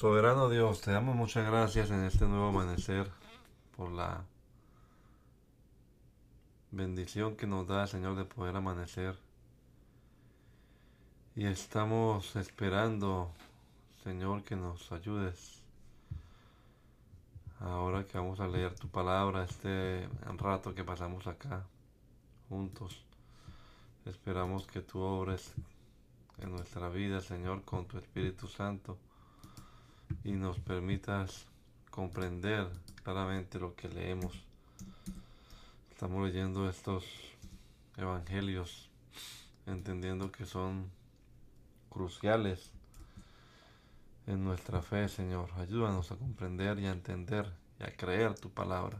Soberano Dios, te damos muchas gracias en este nuevo amanecer por la bendición que nos da, Señor, de poder amanecer. Y estamos esperando, Señor, que nos ayudes. Ahora que vamos a leer tu palabra, este rato que pasamos acá juntos, esperamos que tú obres en nuestra vida, Señor, con tu Espíritu Santo y nos permitas comprender claramente lo que leemos. Estamos leyendo estos evangelios entendiendo que son cruciales en nuestra fe, Señor. Ayúdanos a comprender y a entender y a creer tu palabra.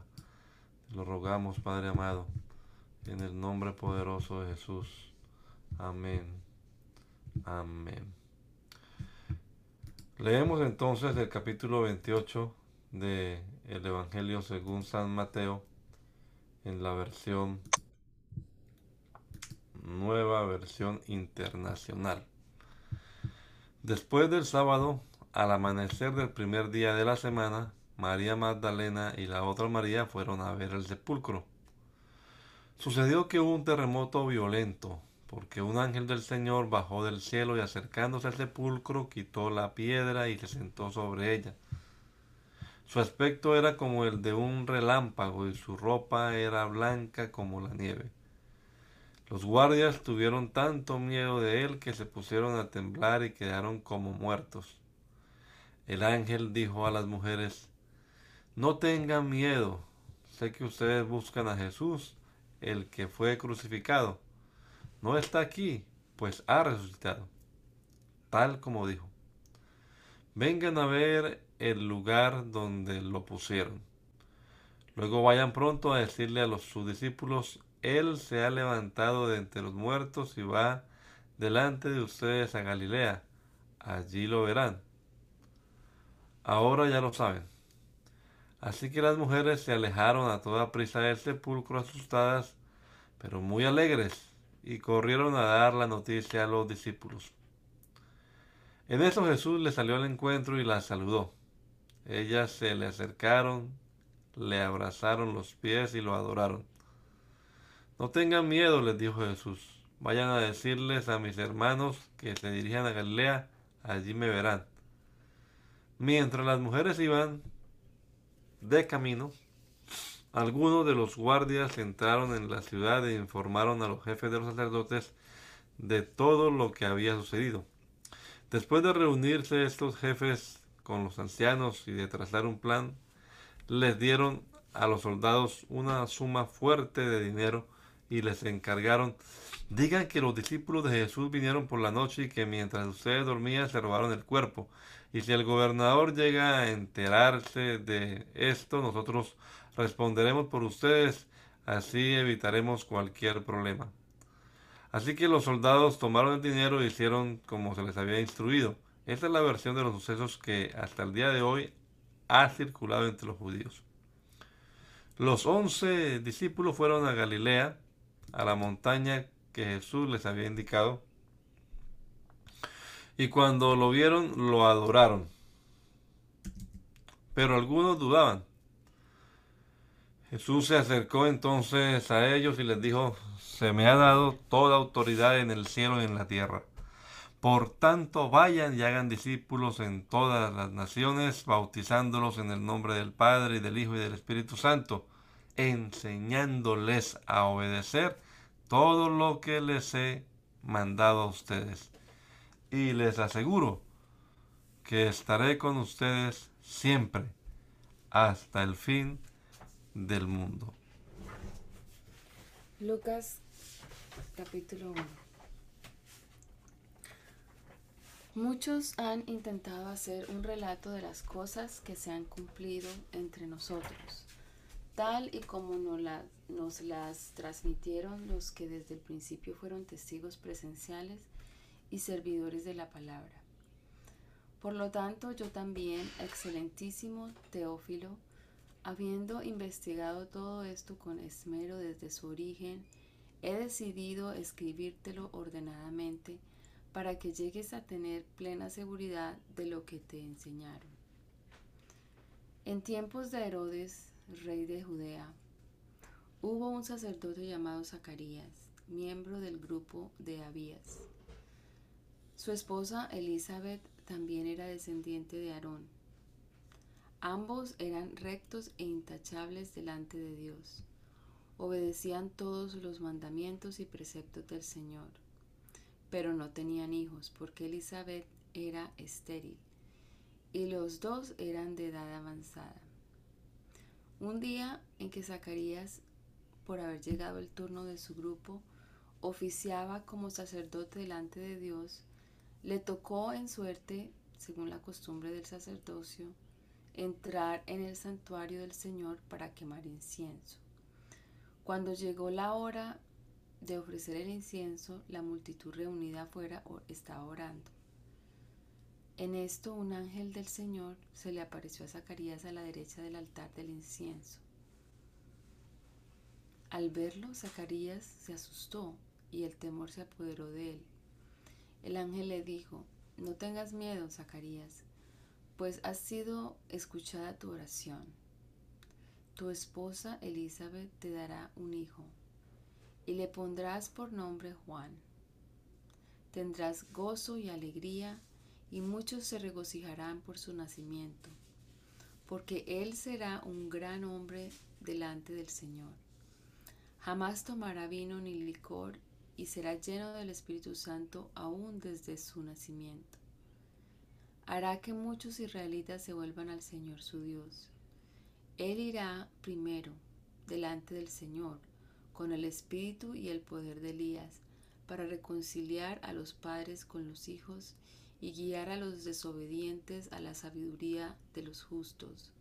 Lo rogamos, Padre amado, en el nombre poderoso de Jesús. Amén. Amén. Leemos entonces el capítulo 28 del el Evangelio según San Mateo en la versión nueva versión internacional. Después del sábado, al amanecer del primer día de la semana, María Magdalena y la otra María fueron a ver el sepulcro. Sucedió que hubo un terremoto violento porque un ángel del Señor bajó del cielo y acercándose al sepulcro quitó la piedra y se sentó sobre ella. Su aspecto era como el de un relámpago y su ropa era blanca como la nieve. Los guardias tuvieron tanto miedo de él que se pusieron a temblar y quedaron como muertos. El ángel dijo a las mujeres, No tengan miedo, sé que ustedes buscan a Jesús, el que fue crucificado no está aquí, pues ha resucitado, tal como dijo. Vengan a ver el lugar donde lo pusieron. Luego vayan pronto a decirle a los, sus discípulos, Él se ha levantado de entre los muertos y va delante de ustedes a Galilea. Allí lo verán. Ahora ya lo saben. Así que las mujeres se alejaron a toda prisa del sepulcro asustadas, pero muy alegres y corrieron a dar la noticia a los discípulos. En eso Jesús le salió al encuentro y la saludó. Ellas se le acercaron, le abrazaron los pies y lo adoraron. No tengan miedo, les dijo Jesús. Vayan a decirles a mis hermanos que se dirijan a Galilea, allí me verán. Mientras las mujeres iban de camino, algunos de los guardias entraron en la ciudad e informaron a los jefes de los sacerdotes de todo lo que había sucedido. Después de reunirse estos jefes con los ancianos y de trazar un plan, les dieron a los soldados una suma fuerte de dinero y les encargaron, digan que los discípulos de Jesús vinieron por la noche y que mientras ustedes dormían se robaron el cuerpo. Y si el gobernador llega a enterarse de esto, nosotros responderemos por ustedes, así evitaremos cualquier problema. Así que los soldados tomaron el dinero e hicieron como se les había instruido. Esta es la versión de los sucesos que hasta el día de hoy ha circulado entre los judíos. Los once discípulos fueron a Galilea, a la montaña que Jesús les había indicado, y cuando lo vieron lo adoraron. Pero algunos dudaban. Jesús se acercó entonces a ellos y les dijo, se me ha dado toda autoridad en el cielo y en la tierra. Por tanto, vayan y hagan discípulos en todas las naciones, bautizándolos en el nombre del Padre y del Hijo y del Espíritu Santo, enseñándoles a obedecer todo lo que les he mandado a ustedes. Y les aseguro que estaré con ustedes siempre, hasta el fin del mundo. Lucas capítulo 1 Muchos han intentado hacer un relato de las cosas que se han cumplido entre nosotros, tal y como nos, nos las transmitieron los que desde el principio fueron testigos presenciales y servidores de la palabra. Por lo tanto, yo también, excelentísimo Teófilo, Habiendo investigado todo esto con esmero desde su origen, he decidido escribírtelo ordenadamente para que llegues a tener plena seguridad de lo que te enseñaron. En tiempos de Herodes, rey de Judea, hubo un sacerdote llamado Zacarías, miembro del grupo de Abías. Su esposa Elizabeth también era descendiente de Aarón. Ambos eran rectos e intachables delante de Dios. Obedecían todos los mandamientos y preceptos del Señor pero no tenían hijos porque Elizabeth era estéril y los dos eran de edad avanzada. Un día en que Zacarías, por haber llegado el turno de su grupo, oficiaba como sacerdote delante de Dios, le tocó en suerte, según la costumbre del sacerdocio, entrar en el santuario del Señor para quemar incienso. Cuando llegó la hora de ofrecer el incienso, la multitud reunida afuera estaba orando. En esto un ángel del Señor se le apareció a Zacarías a la derecha del altar del incienso. Al verlo, Zacarías se asustó y el temor se apoderó de él. El ángel le dijo, no tengas miedo, Zacarías, pues ha sido escuchada tu oración. Tu esposa Elizabeth te dará un hijo y le pondrás por nombre Juan. Tendrás gozo y alegría, y muchos se regocijarán por su nacimiento, porque él será un gran hombre delante del Señor. Jamás tomará vino ni licor, y será lleno del Espíritu Santo aún desde su nacimiento. Hará que muchos israelitas se vuelvan al Señor su Dios. Él irá primero delante del Señor con el espíritu y el poder de Elías, para reconciliar a los padres con los hijos y guiar a los desobedientes a la sabiduría de los justos.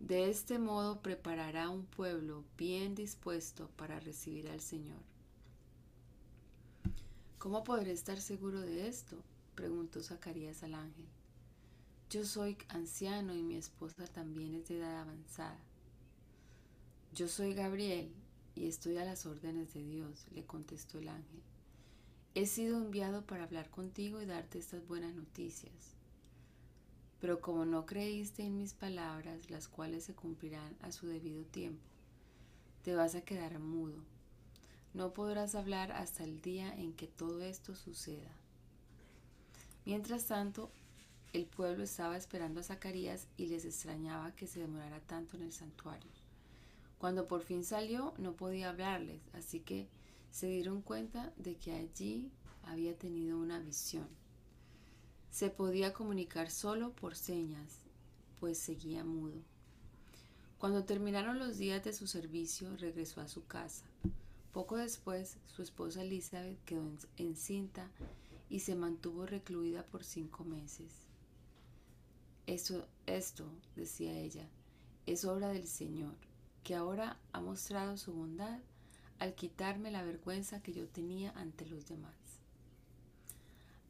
De este modo preparará un pueblo bien dispuesto para recibir al Señor. ¿Cómo podré estar seguro de esto? Preguntó Zacarías al ángel. Yo soy anciano y mi esposa también es de edad avanzada. Yo soy Gabriel, y estoy a las órdenes de Dios, le contestó el ángel. He sido enviado para hablar contigo y darte estas buenas noticias. Pero como no creíste en mis palabras, las cuales se cumplirán a su debido tiempo, te vas a quedar mudo. No podrás hablar hasta el día en que todo esto suceda. Mientras tanto, el pueblo estaba esperando a Zacarías y les extrañaba que se demorara tanto en el santuario. Cuando por fin salió no podía hablarles, así que se dieron cuenta de que allí había tenido una visión. Se podía comunicar solo por señas, pues seguía mudo. Cuando terminaron los días de su servicio, regresó a su casa. Poco después, su esposa Elizabeth quedó encinta y se mantuvo recluida por cinco meses. Esto, decía ella, es obra del Señor que ahora ha mostrado su bondad al quitarme la vergüenza que yo tenía ante los demás.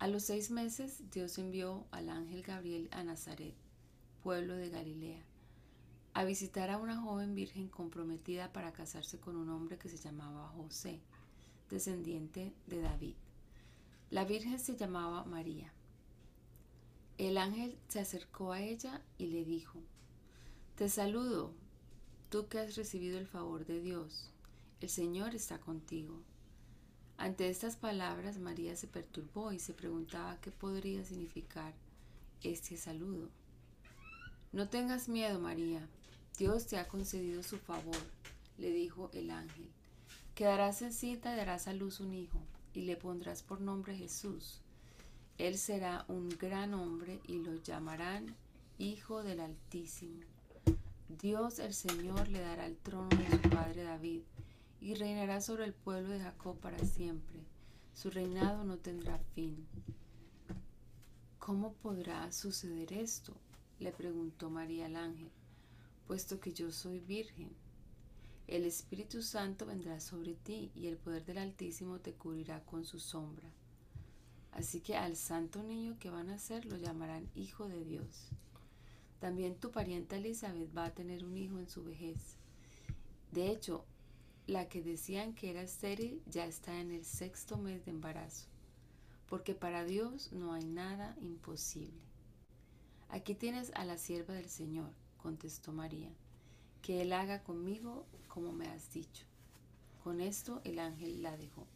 A los seis meses Dios envió al ángel Gabriel a Nazaret, pueblo de Galilea, a visitar a una joven virgen comprometida para casarse con un hombre que se llamaba José, descendiente de David. La virgen se llamaba María. El ángel se acercó a ella y le dijo, Te saludo, Tú que has recibido el favor de Dios, el Señor está contigo. Ante estas palabras María se perturbó y se preguntaba qué podría significar este saludo. No tengas miedo, María, Dios te ha concedido su favor, le dijo el ángel. Quedarás en cita y darás a luz un hijo, y le pondrás por nombre Jesús. Él será un gran hombre y lo llamarán Hijo del Altísimo. Dios el Señor le dará el trono de su padre David y reinará sobre el pueblo de Jacob para siempre. Su reinado no tendrá fin. ¿Cómo podrá suceder esto? le preguntó María al ángel, puesto que yo soy virgen. El Espíritu Santo vendrá sobre ti y el poder del Altísimo te cubrirá con su sombra. Así que al santo niño que van a nacer lo llamarán Hijo de Dios. También tu parienta Elizabeth va a tener un hijo en su vejez. De hecho, la que decían que era estéril ya está en el sexto mes de embarazo, porque para Dios no hay nada imposible. Aquí tienes a la sierva del Señor, contestó María, que Él haga conmigo como me has dicho. Con esto el ángel la dejó.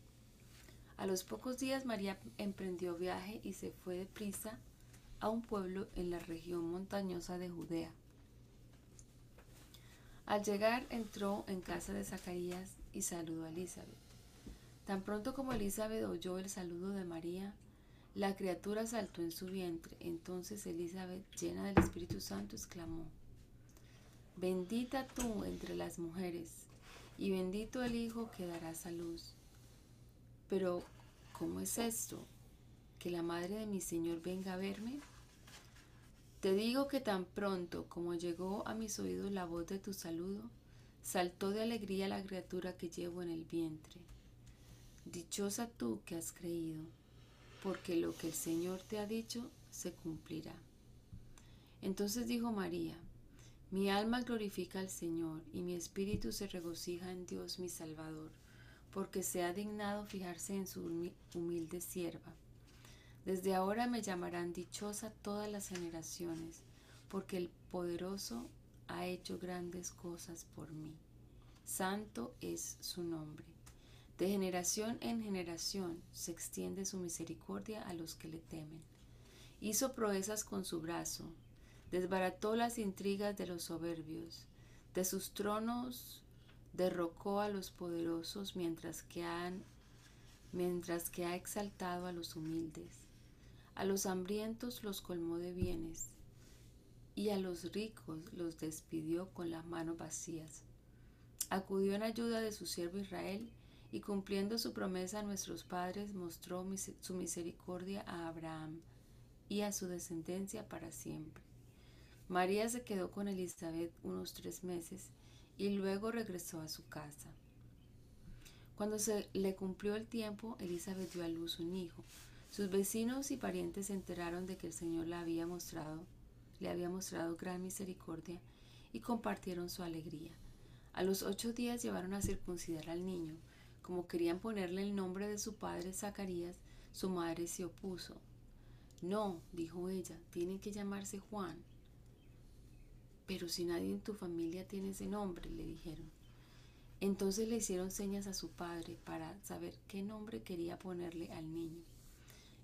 A los pocos días María emprendió viaje y se fue deprisa a un pueblo en la región montañosa de Judea. Al llegar entró en casa de Zacarías y saludó a Elizabeth. Tan pronto como Elizabeth oyó el saludo de María, la criatura saltó en su vientre. Entonces Elizabeth, llena del Espíritu Santo, exclamó, Bendita tú entre las mujeres, y bendito el Hijo que darás a luz. Pero, ¿cómo es esto? ¿Que la madre de mi Señor venga a verme? Te digo que tan pronto como llegó a mis oídos la voz de tu saludo, saltó de alegría la criatura que llevo en el vientre. Dichosa tú que has creído, porque lo que el Señor te ha dicho se cumplirá. Entonces dijo María, mi alma glorifica al Señor y mi espíritu se regocija en Dios mi Salvador porque se ha dignado fijarse en su humilde sierva. Desde ahora me llamarán dichosa todas las generaciones, porque el poderoso ha hecho grandes cosas por mí. Santo es su nombre. De generación en generación se extiende su misericordia a los que le temen. Hizo proezas con su brazo, desbarató las intrigas de los soberbios, de sus tronos derrocó a los poderosos mientras que, mientras que ha exaltado a los humildes. A los hambrientos los colmó de bienes y a los ricos los despidió con las manos vacías. Acudió en ayuda de su siervo Israel y cumpliendo su promesa a nuestros padres mostró su misericordia a Abraham y a su descendencia para siempre. María se quedó con Elizabeth unos tres meses y luego regresó a su casa. Cuando se le cumplió el tiempo, Elizabeth dio a luz un hijo. Sus vecinos y parientes se enteraron de que el Señor había mostrado, le había mostrado gran misericordia y compartieron su alegría. A los ocho días llevaron a circuncidar al niño. Como querían ponerle el nombre de su padre Zacarías, su madre se opuso. No, dijo ella, tiene que llamarse Juan. Pero si nadie en tu familia tiene ese nombre, le dijeron. Entonces le hicieron señas a su padre para saber qué nombre quería ponerle al niño.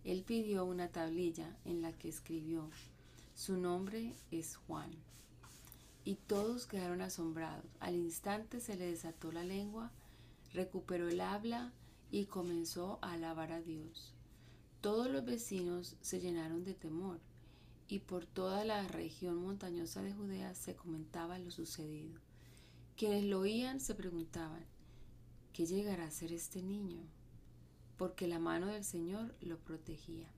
Él pidió una tablilla en la que escribió, su nombre es Juan. Y todos quedaron asombrados. Al instante se le desató la lengua, recuperó el habla y comenzó a alabar a Dios. Todos los vecinos se llenaron de temor y por toda la región montañosa de Judea se comentaba lo sucedido. Quienes lo oían se preguntaban, ¿qué llegará a ser este niño? Porque la mano del Señor lo protegía.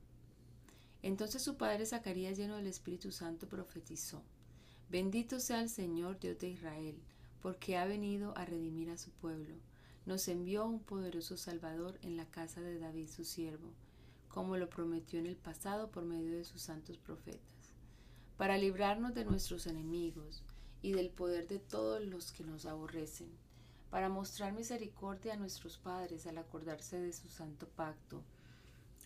Entonces su padre Zacarías, lleno del Espíritu Santo, profetizó, Bendito sea el Señor Dios de Israel, porque ha venido a redimir a su pueblo. Nos envió un poderoso Salvador en la casa de David su siervo como lo prometió en el pasado por medio de sus santos profetas, para librarnos de nuestros enemigos y del poder de todos los que nos aborrecen, para mostrar misericordia a nuestros padres al acordarse de su santo pacto.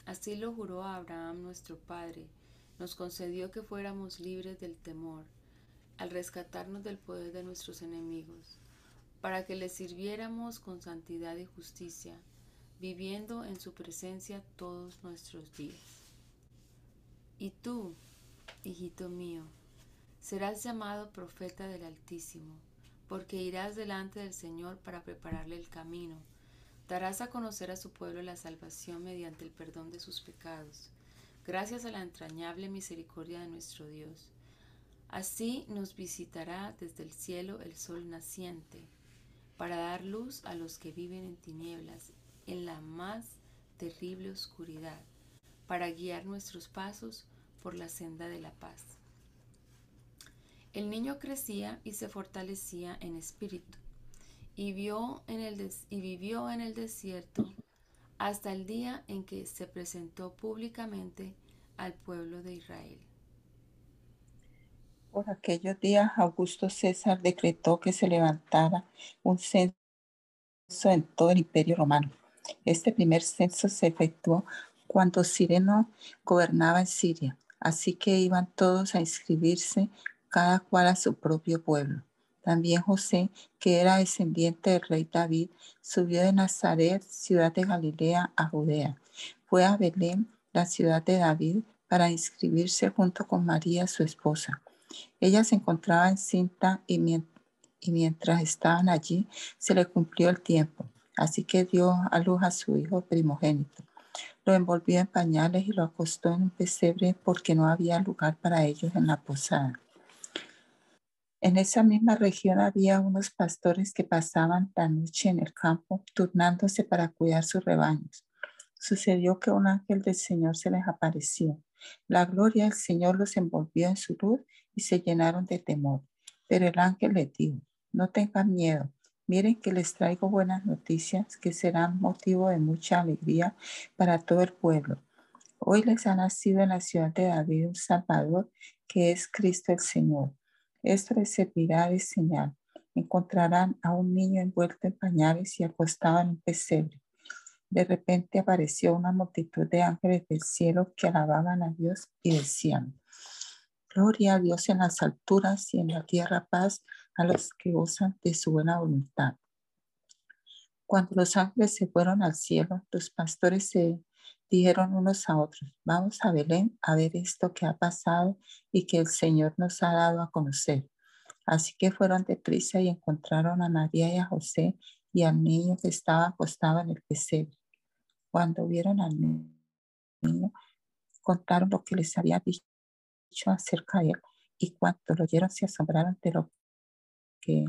Así lo juró Abraham nuestro Padre, nos concedió que fuéramos libres del temor, al rescatarnos del poder de nuestros enemigos, para que le sirviéramos con santidad y justicia, viviendo en su presencia todos nuestros días. Y tú, hijito mío, serás llamado profeta del Altísimo, porque irás delante del Señor para prepararle el camino. Darás a conocer a su pueblo la salvación mediante el perdón de sus pecados, gracias a la entrañable misericordia de nuestro Dios. Así nos visitará desde el cielo el sol naciente, para dar luz a los que viven en tinieblas en la más terrible oscuridad para guiar nuestros pasos por la senda de la paz. El niño crecía y se fortalecía en espíritu y, vio en el y vivió en el desierto hasta el día en que se presentó públicamente al pueblo de Israel. Por aquellos días Augusto César decretó que se levantara un censo en todo el imperio romano este primer censo se efectuó cuando Sireno gobernaba en Siria. Así que iban todos a inscribirse, cada cual a su propio pueblo. También José, que era descendiente del rey David, subió de Nazaret, ciudad de Galilea, a Judea. Fue a Belén, la ciudad de David, para inscribirse junto con María, su esposa. Ella se encontraba encinta y, y mientras estaban allí se le cumplió el tiempo. Así que dio a luz a su hijo primogénito. Lo envolvió en pañales y lo acostó en un pesebre porque no había lugar para ellos en la posada. En esa misma región había unos pastores que pasaban la noche en el campo, turnándose para cuidar sus rebaños. Sucedió que un ángel del Señor se les apareció. La gloria del Señor los envolvió en su luz y se llenaron de temor. Pero el ángel les dijo, no tengan miedo, miren que les traigo buenas noticias que serán motivo de mucha alegría para todo el pueblo. Hoy les ha nacido en la ciudad de David un Salvador que es Cristo el Señor. Esto les servirá de señal. Encontrarán a un niño envuelto en pañales y acostado en un pesebre. De repente apareció una multitud de ángeles del cielo que alababan a Dios y decían, Gloria a Dios en las alturas y en la tierra paz a los que gozan de su buena voluntad. Cuando los ángeles se fueron al cielo, los pastores se dijeron unos a otros, vamos a Belén a ver esto que ha pasado y que el Señor nos ha dado a conocer. Así que fueron deprisa y encontraron a María y a José y al niño que estaba acostado en el pesebre. Cuando vieron al niño, contaron lo que les había dicho acerca de él y cuando lo oyeron se asombraron de lo que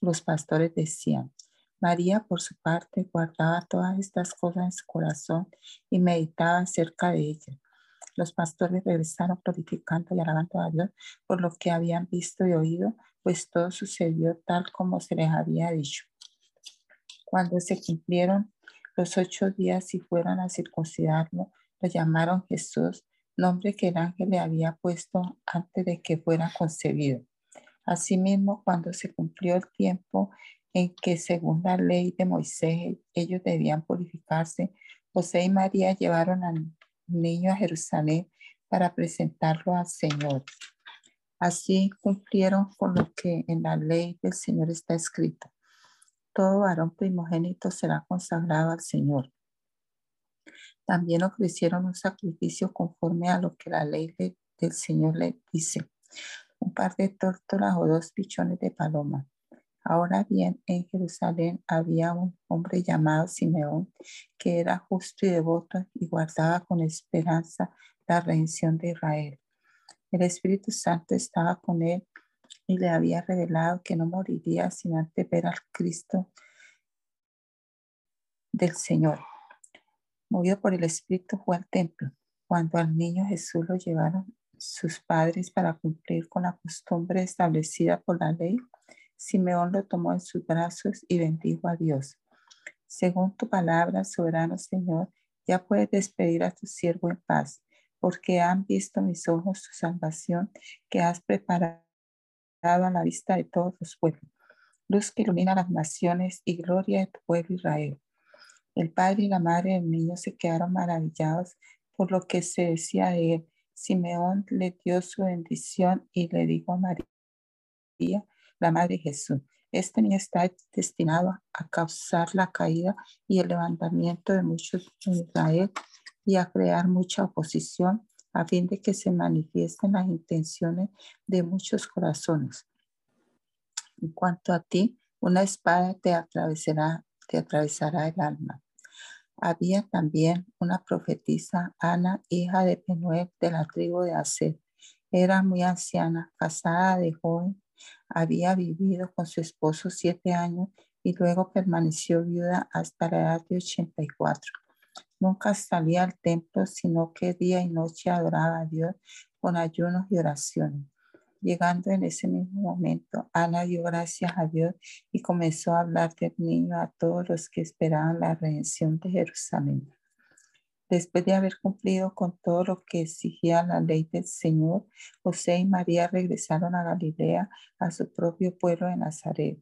los pastores decían. María, por su parte, guardaba todas estas cosas en su corazón y meditaba acerca de ellas. Los pastores regresaron glorificando y alabando a Dios por lo que habían visto y oído, pues todo sucedió tal como se les había dicho. Cuando se cumplieron los ocho días y fueron a circuncidarlo, lo llamaron Jesús, nombre que el ángel le había puesto antes de que fuera concebido. Asimismo, cuando se cumplió el tiempo en que según la ley de Moisés ellos debían purificarse, José y María llevaron al niño a Jerusalén para presentarlo al Señor. Así cumplieron con lo que en la ley del Señor está escrito. Todo varón primogénito será consagrado al Señor. También ofrecieron un sacrificio conforme a lo que la ley del Señor le dice un par de tórtolas o dos pichones de paloma. Ahora bien, en Jerusalén había un hombre llamado Simeón, que era justo y devoto y guardaba con esperanza la redención de Israel. El Espíritu Santo estaba con él y le había revelado que no moriría sin antes ver al Cristo del Señor. Movido por el Espíritu fue al templo. Cuando al niño Jesús lo llevaron sus padres para cumplir con la costumbre establecida por la ley, Simeón lo tomó en sus brazos y bendijo a Dios. Según tu palabra, soberano Señor, ya puedes despedir a tu siervo en paz, porque han visto mis ojos tu salvación que has preparado a la vista de todos los pueblos, luz que ilumina las naciones y gloria de tu pueblo Israel. El padre y la madre del niño se quedaron maravillados por lo que se decía de él Simeón le dio su bendición y le dijo a María, la Madre de Jesús, este niño está destinado a causar la caída y el levantamiento de muchos en Israel y a crear mucha oposición a fin de que se manifiesten las intenciones de muchos corazones. En cuanto a ti, una espada te atravesará, te atravesará el alma. Había también una profetisa, Ana, hija de Penuel de la tribu de Aser. Era muy anciana, casada de joven, había vivido con su esposo siete años y luego permaneció viuda hasta la edad de 84. Nunca salía al templo, sino que día y noche adoraba a Dios con ayunos y oraciones. Llegando en ese mismo momento, Ana dio gracias a Dios y comenzó a hablar del niño a todos los que esperaban la redención de Jerusalén. Después de haber cumplido con todo lo que exigía la ley del Señor, José y María regresaron a Galilea, a su propio pueblo de Nazaret.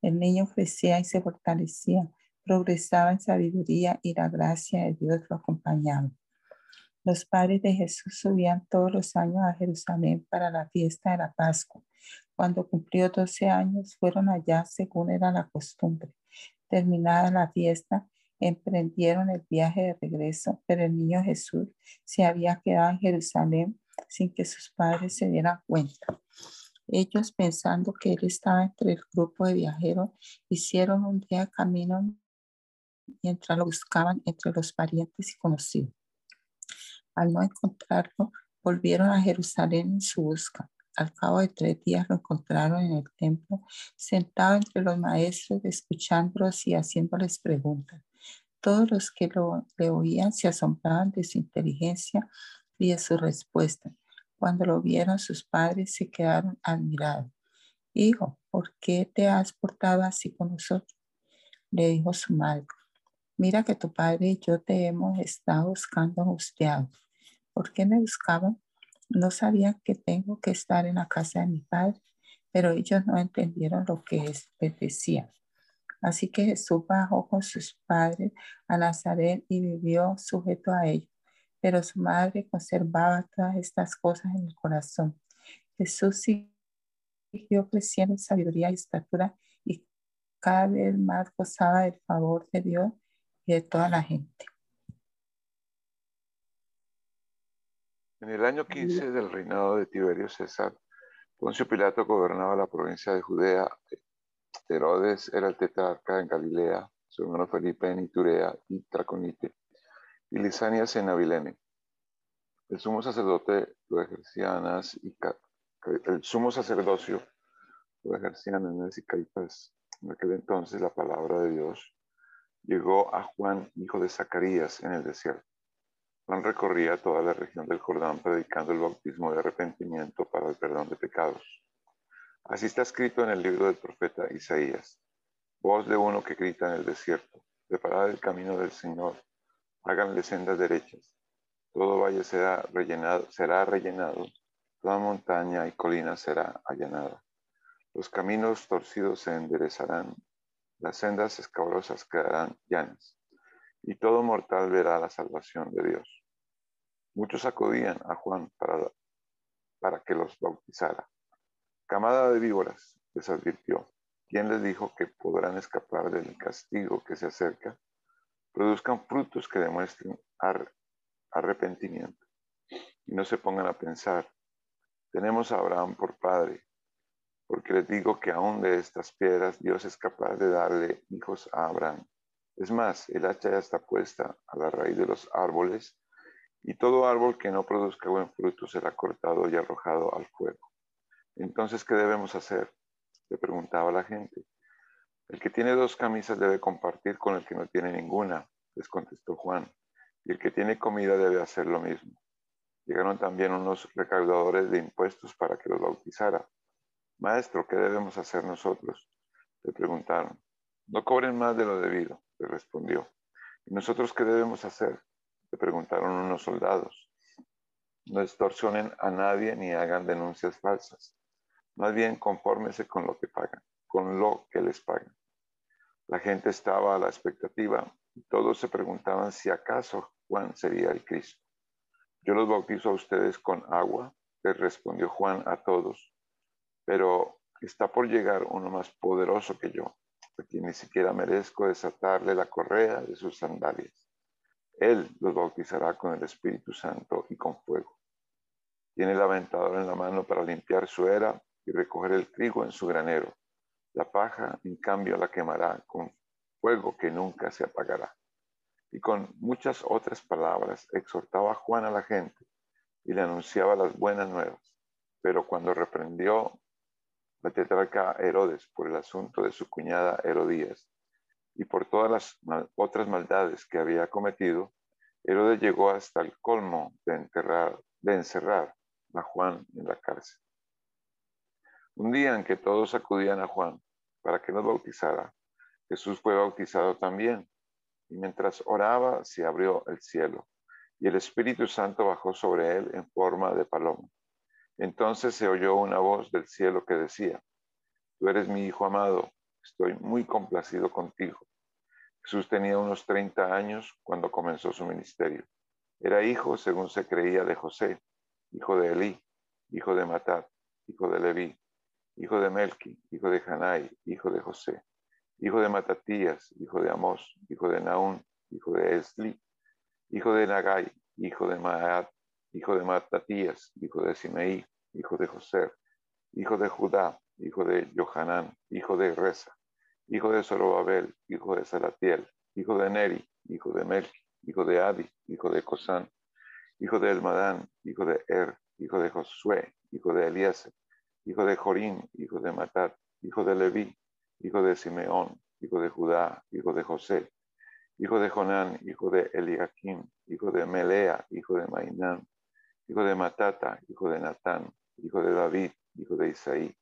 El niño crecía y se fortalecía, progresaba en sabiduría y la gracia de Dios lo acompañaba. Los padres de Jesús subían todos los años a Jerusalén para la fiesta de la Pascua. Cuando cumplió 12 años, fueron allá según era la costumbre. Terminada la fiesta, emprendieron el viaje de regreso, pero el niño Jesús se había quedado en Jerusalén sin que sus padres se dieran cuenta. Ellos, pensando que él estaba entre el grupo de viajeros, hicieron un día camino mientras lo buscaban entre los parientes y conocidos. Al no encontrarlo, volvieron a Jerusalén en su busca. Al cabo de tres días lo encontraron en el templo, sentado entre los maestros, escuchándolos y haciéndoles preguntas. Todos los que lo, le oían se asombraban de su inteligencia y de su respuesta. Cuando lo vieron sus padres se quedaron admirados. Hijo, ¿por qué te has portado así con nosotros? Le dijo su madre. Mira que tu padre y yo te hemos estado buscando angustiados. ¿Por qué me buscaban? No sabían que tengo que estar en la casa de mi padre, pero ellos no entendieron lo que les decía. Así que Jesús bajó con sus padres a Nazaret y vivió sujeto a ellos pero su madre conservaba todas estas cosas en el corazón. Jesús siguió creciendo en sabiduría y estatura y cada vez más gozaba del favor de Dios y de toda la gente. En el año 15 del reinado de Tiberio César, Poncio Pilato gobernaba la provincia de Judea. Herodes era el tetrarca en Galilea, su hermano Felipe en Iturea y Traconite y Lisanias en Avilene. El sumo sacerdote lo ejercían y el sumo sacerdocio lo ejercían en y Caifás. En aquel entonces la palabra de Dios llegó a Juan, hijo de Zacarías, en el desierto. Juan recorría toda la región del Jordán predicando el bautismo de arrepentimiento para el perdón de pecados. Así está escrito en el libro del profeta Isaías. Voz de uno que grita en el desierto, preparad el camino del Señor, háganle sendas derechas. Todo valle será rellenado, será rellenado, toda montaña y colina será allanada. Los caminos torcidos se enderezarán, las sendas escabrosas quedarán llanas, y todo mortal verá la salvación de Dios. Muchos acudían a Juan para, para que los bautizara. Camada de víboras, les advirtió, ¿quién les dijo que podrán escapar del castigo que se acerca? produzcan frutos que demuestren arrepentimiento y no se pongan a pensar, tenemos a Abraham por padre, porque les digo que aún de estas piedras Dios es capaz de darle hijos a Abraham. Es más, el hacha ya está puesta a la raíz de los árboles, y todo árbol que no produzca buen fruto será cortado y arrojado al fuego. Entonces, ¿qué debemos hacer? Le preguntaba la gente. El que tiene dos camisas debe compartir con el que no tiene ninguna, les contestó Juan, y el que tiene comida debe hacer lo mismo. Llegaron también unos recaudadores de impuestos para que los bautizara. Maestro, ¿qué debemos hacer nosotros? Le preguntaron. No cobren más de lo debido, le respondió. ¿Y nosotros qué debemos hacer? Le preguntaron unos soldados. No extorsionen a nadie ni hagan denuncias falsas. Más bien confórmese con lo que pagan, con lo que les pagan. La gente estaba a la expectativa y todos se preguntaban si acaso Juan sería el Cristo. Yo los bautizo a ustedes con agua, les respondió Juan a todos, pero está por llegar uno más poderoso que yo, a quien ni siquiera merezco desatarle la correa de sus sandalias. Él los bautizará con el Espíritu Santo y con fuego. Tiene el aventador en la mano para limpiar su era y recoger el trigo en su granero la paja, en cambio, la quemará con fuego que nunca se apagará. Y con muchas otras palabras exhortaba a Juan a la gente y le anunciaba las buenas nuevas. Pero cuando reprendió la tetrarca Herodes por el asunto de su cuñada Herodías y por todas las otras maldades que había cometido, Herodes llegó hasta el colmo de, enterrar, de encerrar a Juan en la cárcel. Un día en que todos acudían a Juan para que nos bautizara, Jesús fue bautizado también. Y mientras oraba, se abrió el cielo y el Espíritu Santo bajó sobre él en forma de paloma. Entonces se oyó una voz del cielo que decía, Tú eres mi Hijo amado, estoy muy complacido contigo. Jesús tenía unos 30 años cuando comenzó su ministerio. Era hijo, según se creía, de José, hijo de Elí, hijo de Matat, hijo de Leví, hijo de Melki, hijo de Hanai, hijo de José, hijo de Matatías, hijo de Amós, hijo de Naún, hijo de Esli, hijo de Nagai, hijo de Maat, hijo de Matatías, hijo de Simeí, hijo de José, hijo de Judá, hijo de Johanán, hijo de Reza, hijo de Zorobabel, hijo de Salatiel, hijo de Neri, hijo de Melki, hijo de Adi, hijo de Cosán, hijo de Elmadán, hijo de Er, hijo de Josué, hijo de Eliezer, hijo de Jorín, hijo de Matat, hijo de Leví, hijo de Simeón, hijo de Judá, hijo de José, hijo de Jonán, hijo de Eliakim, hijo de Melea, hijo de Mainán, hijo de Matata, hijo de Natán, hijo de David, hijo de Isaí,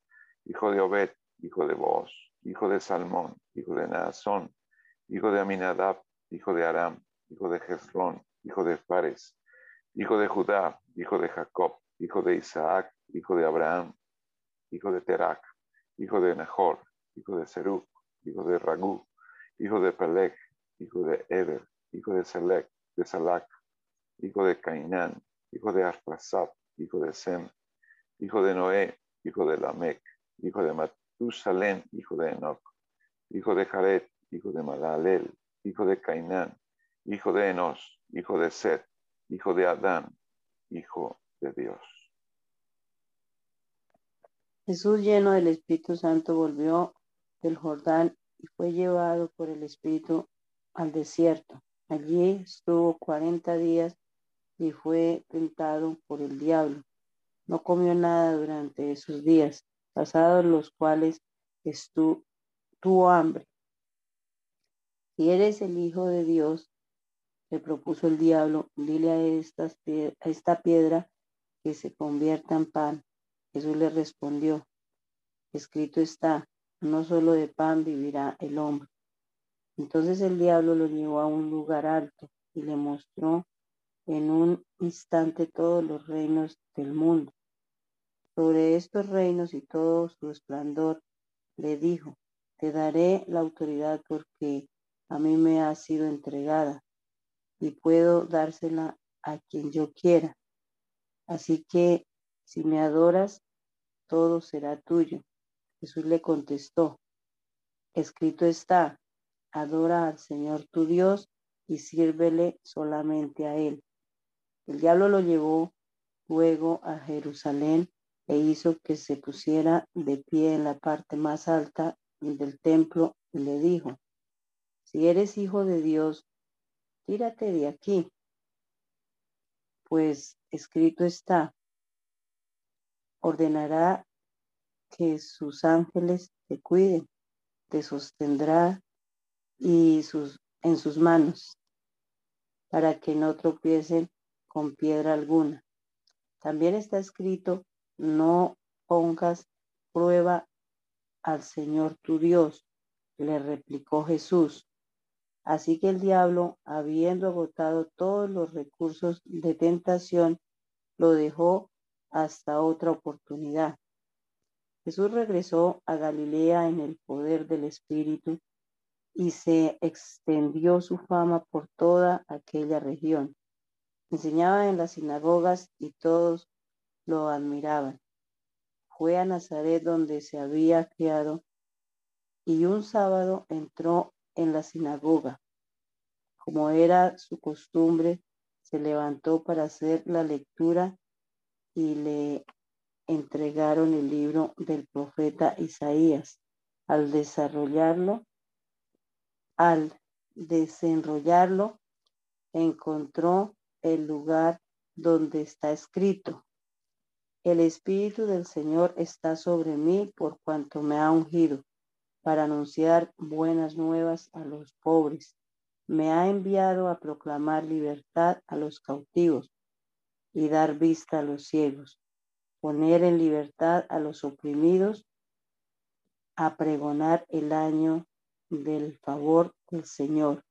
hijo de Obed, hijo de Boaz, hijo de Salmón, hijo de Naasón, hijo de Aminadab, hijo de Aram, hijo de Jezrón, hijo de Fares, hijo de Judá, hijo de Jacob, hijo de Isaac, hijo de Abraham, hijo de Terac, hijo de Nahor, hijo de Serug, hijo de Ragú, hijo de Peleg, hijo de Eber, hijo de Selec, de Salac, hijo de Cainán, hijo de Arpasad, hijo de Sem, hijo de Noé, hijo de Lamec, hijo de Matusalén, hijo de Enoch, hijo de Jared, hijo de Malalel, hijo de Cainán, hijo de Enos, hijo de Set, hijo de Adán, hijo de Dios. Jesús, lleno del Espíritu Santo, volvió del Jordán y fue llevado por el Espíritu al desierto. Allí estuvo cuarenta días y fue tentado por el diablo. No comió nada durante esos días, pasados los cuales estuvo, tuvo hambre. Si eres el Hijo de Dios, le propuso el diablo, dile a, estas, a esta piedra que se convierta en pan. Jesús le respondió, escrito está, no solo de pan vivirá el hombre. Entonces el diablo lo llevó a un lugar alto y le mostró en un instante todos los reinos del mundo. Sobre estos reinos y todo su esplendor le dijo, te daré la autoridad porque a mí me ha sido entregada y puedo dársela a quien yo quiera. Así que si me adoras, todo será tuyo. Jesús le contestó, escrito está, adora al Señor tu Dios y sírvele solamente a Él. El diablo lo llevó luego a Jerusalén e hizo que se pusiera de pie en la parte más alta del templo y le dijo, si eres hijo de Dios, tírate de aquí, pues escrito está, ordenará que sus ángeles te cuiden, te sostendrá y sus, en sus manos, para que no tropiecen con piedra alguna. También está escrito, no pongas prueba al Señor tu Dios, le replicó Jesús. Así que el diablo, habiendo agotado todos los recursos de tentación, lo dejó hasta otra oportunidad. Jesús regresó a Galilea en el poder del Espíritu y se extendió su fama por toda aquella región. Enseñaba en las sinagogas y todos lo admiraban. Fue a Nazaret donde se había criado y un sábado entró en la sinagoga. Como era su costumbre, se levantó para hacer la lectura y le entregaron el libro del profeta Isaías. Al desarrollarlo, al desenrollarlo, encontró el lugar donde está escrito. El Espíritu del Señor está sobre mí por cuanto me ha ungido para anunciar buenas nuevas a los pobres. Me ha enviado a proclamar libertad a los cautivos y dar vista a los ciegos, poner en libertad a los oprimidos, a pregonar el año del favor del Señor.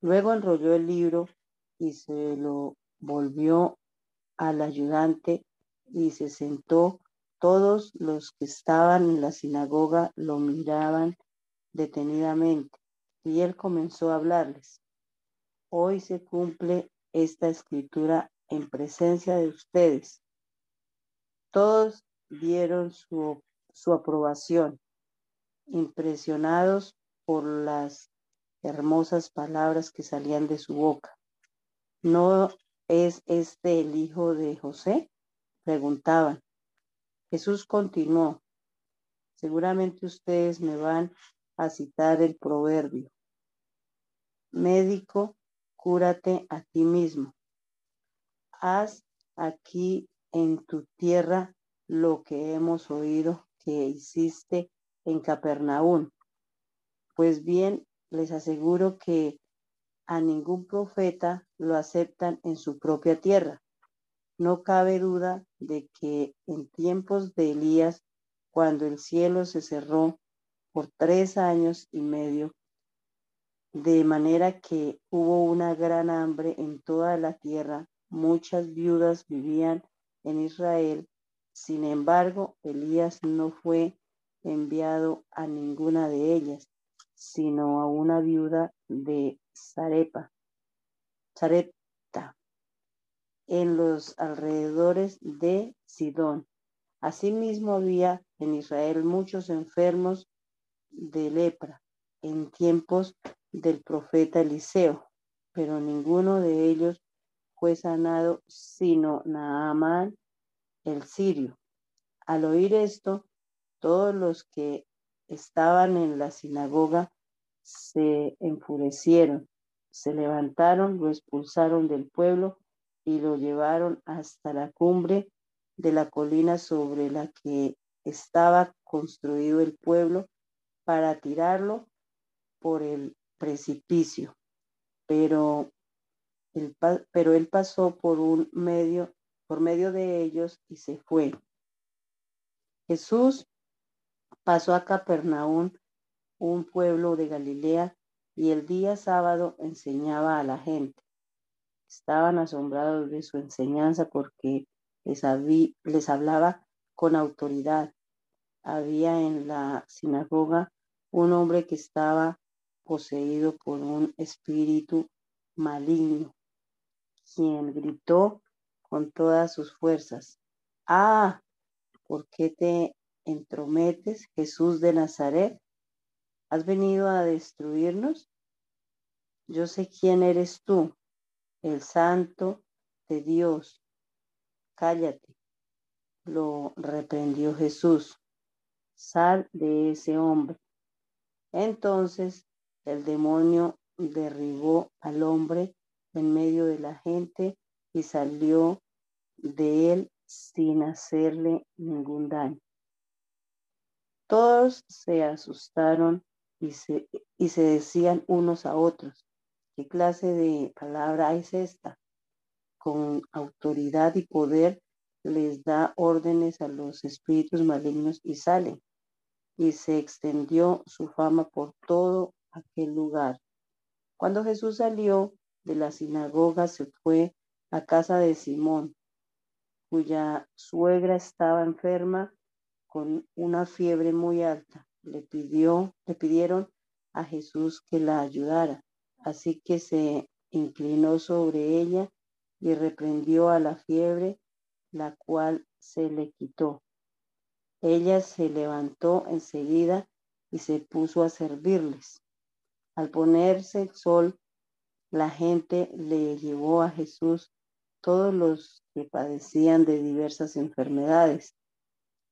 Luego enrolló el libro y se lo volvió al ayudante y se sentó todos los que estaban en la sinagoga lo miraban detenidamente y él comenzó a hablarles. Hoy se cumple esta escritura en presencia de ustedes. Todos dieron su, su aprobación, impresionados por las hermosas palabras que salían de su boca. ¿No es este el hijo de José? Preguntaban. Jesús continuó. Seguramente ustedes me van a citar el proverbio. Médico, cúrate a ti mismo. Haz aquí en tu tierra lo que hemos oído que hiciste en Capernaum. Pues bien, les aseguro que a ningún profeta lo aceptan en su propia tierra. No cabe duda de que en tiempos de Elías, cuando el cielo se cerró por tres años y medio, de manera que hubo una gran hambre en toda la tierra, muchas viudas vivían en Israel. Sin embargo, Elías no fue enviado a ninguna de ellas, sino a una viuda de Zarepa, en los alrededores de Sidón. Asimismo había en Israel muchos enfermos de lepra en tiempos del profeta Eliseo, pero ninguno de ellos fue sanado sino Naamán el sirio. Al oír esto, todos los que estaban en la sinagoga se enfurecieron, se levantaron, lo expulsaron del pueblo y lo llevaron hasta la cumbre de la colina sobre la que estaba construido el pueblo para tirarlo por el precipicio. Pero, pero él pasó por un medio, por medio de ellos y se fue. Jesús pasó a Capernaum, un pueblo de Galilea, y el día sábado enseñaba a la gente. Estaban asombrados de su enseñanza porque les, les hablaba con autoridad. Había en la sinagoga un hombre que estaba poseído por un espíritu maligno, quien gritó con todas sus fuerzas, Ah, ¿por qué te entrometes, Jesús de Nazaret? ¿Has venido a destruirnos? Yo sé quién eres tú, el santo de Dios. Cállate, lo reprendió Jesús. Sal de ese hombre. Entonces el demonio derribó al hombre en medio de la gente y salió de él sin hacerle ningún daño. Todos se asustaron y se, y se decían unos a otros, ¿qué clase de palabra es esta? Con autoridad y poder les da órdenes a los espíritus malignos y salen. Y se extendió su fama por todo aquel lugar. Cuando Jesús salió de la sinagoga, se fue a casa de Simón, cuya suegra estaba enferma con una fiebre muy alta. Le pidió, le pidieron a Jesús que la ayudara. Así que se inclinó sobre ella y reprendió a la fiebre, la cual se le quitó. Ella se levantó enseguida y se puso a servirles. Al ponerse el sol, la gente le llevó a Jesús todos los que padecían de diversas enfermedades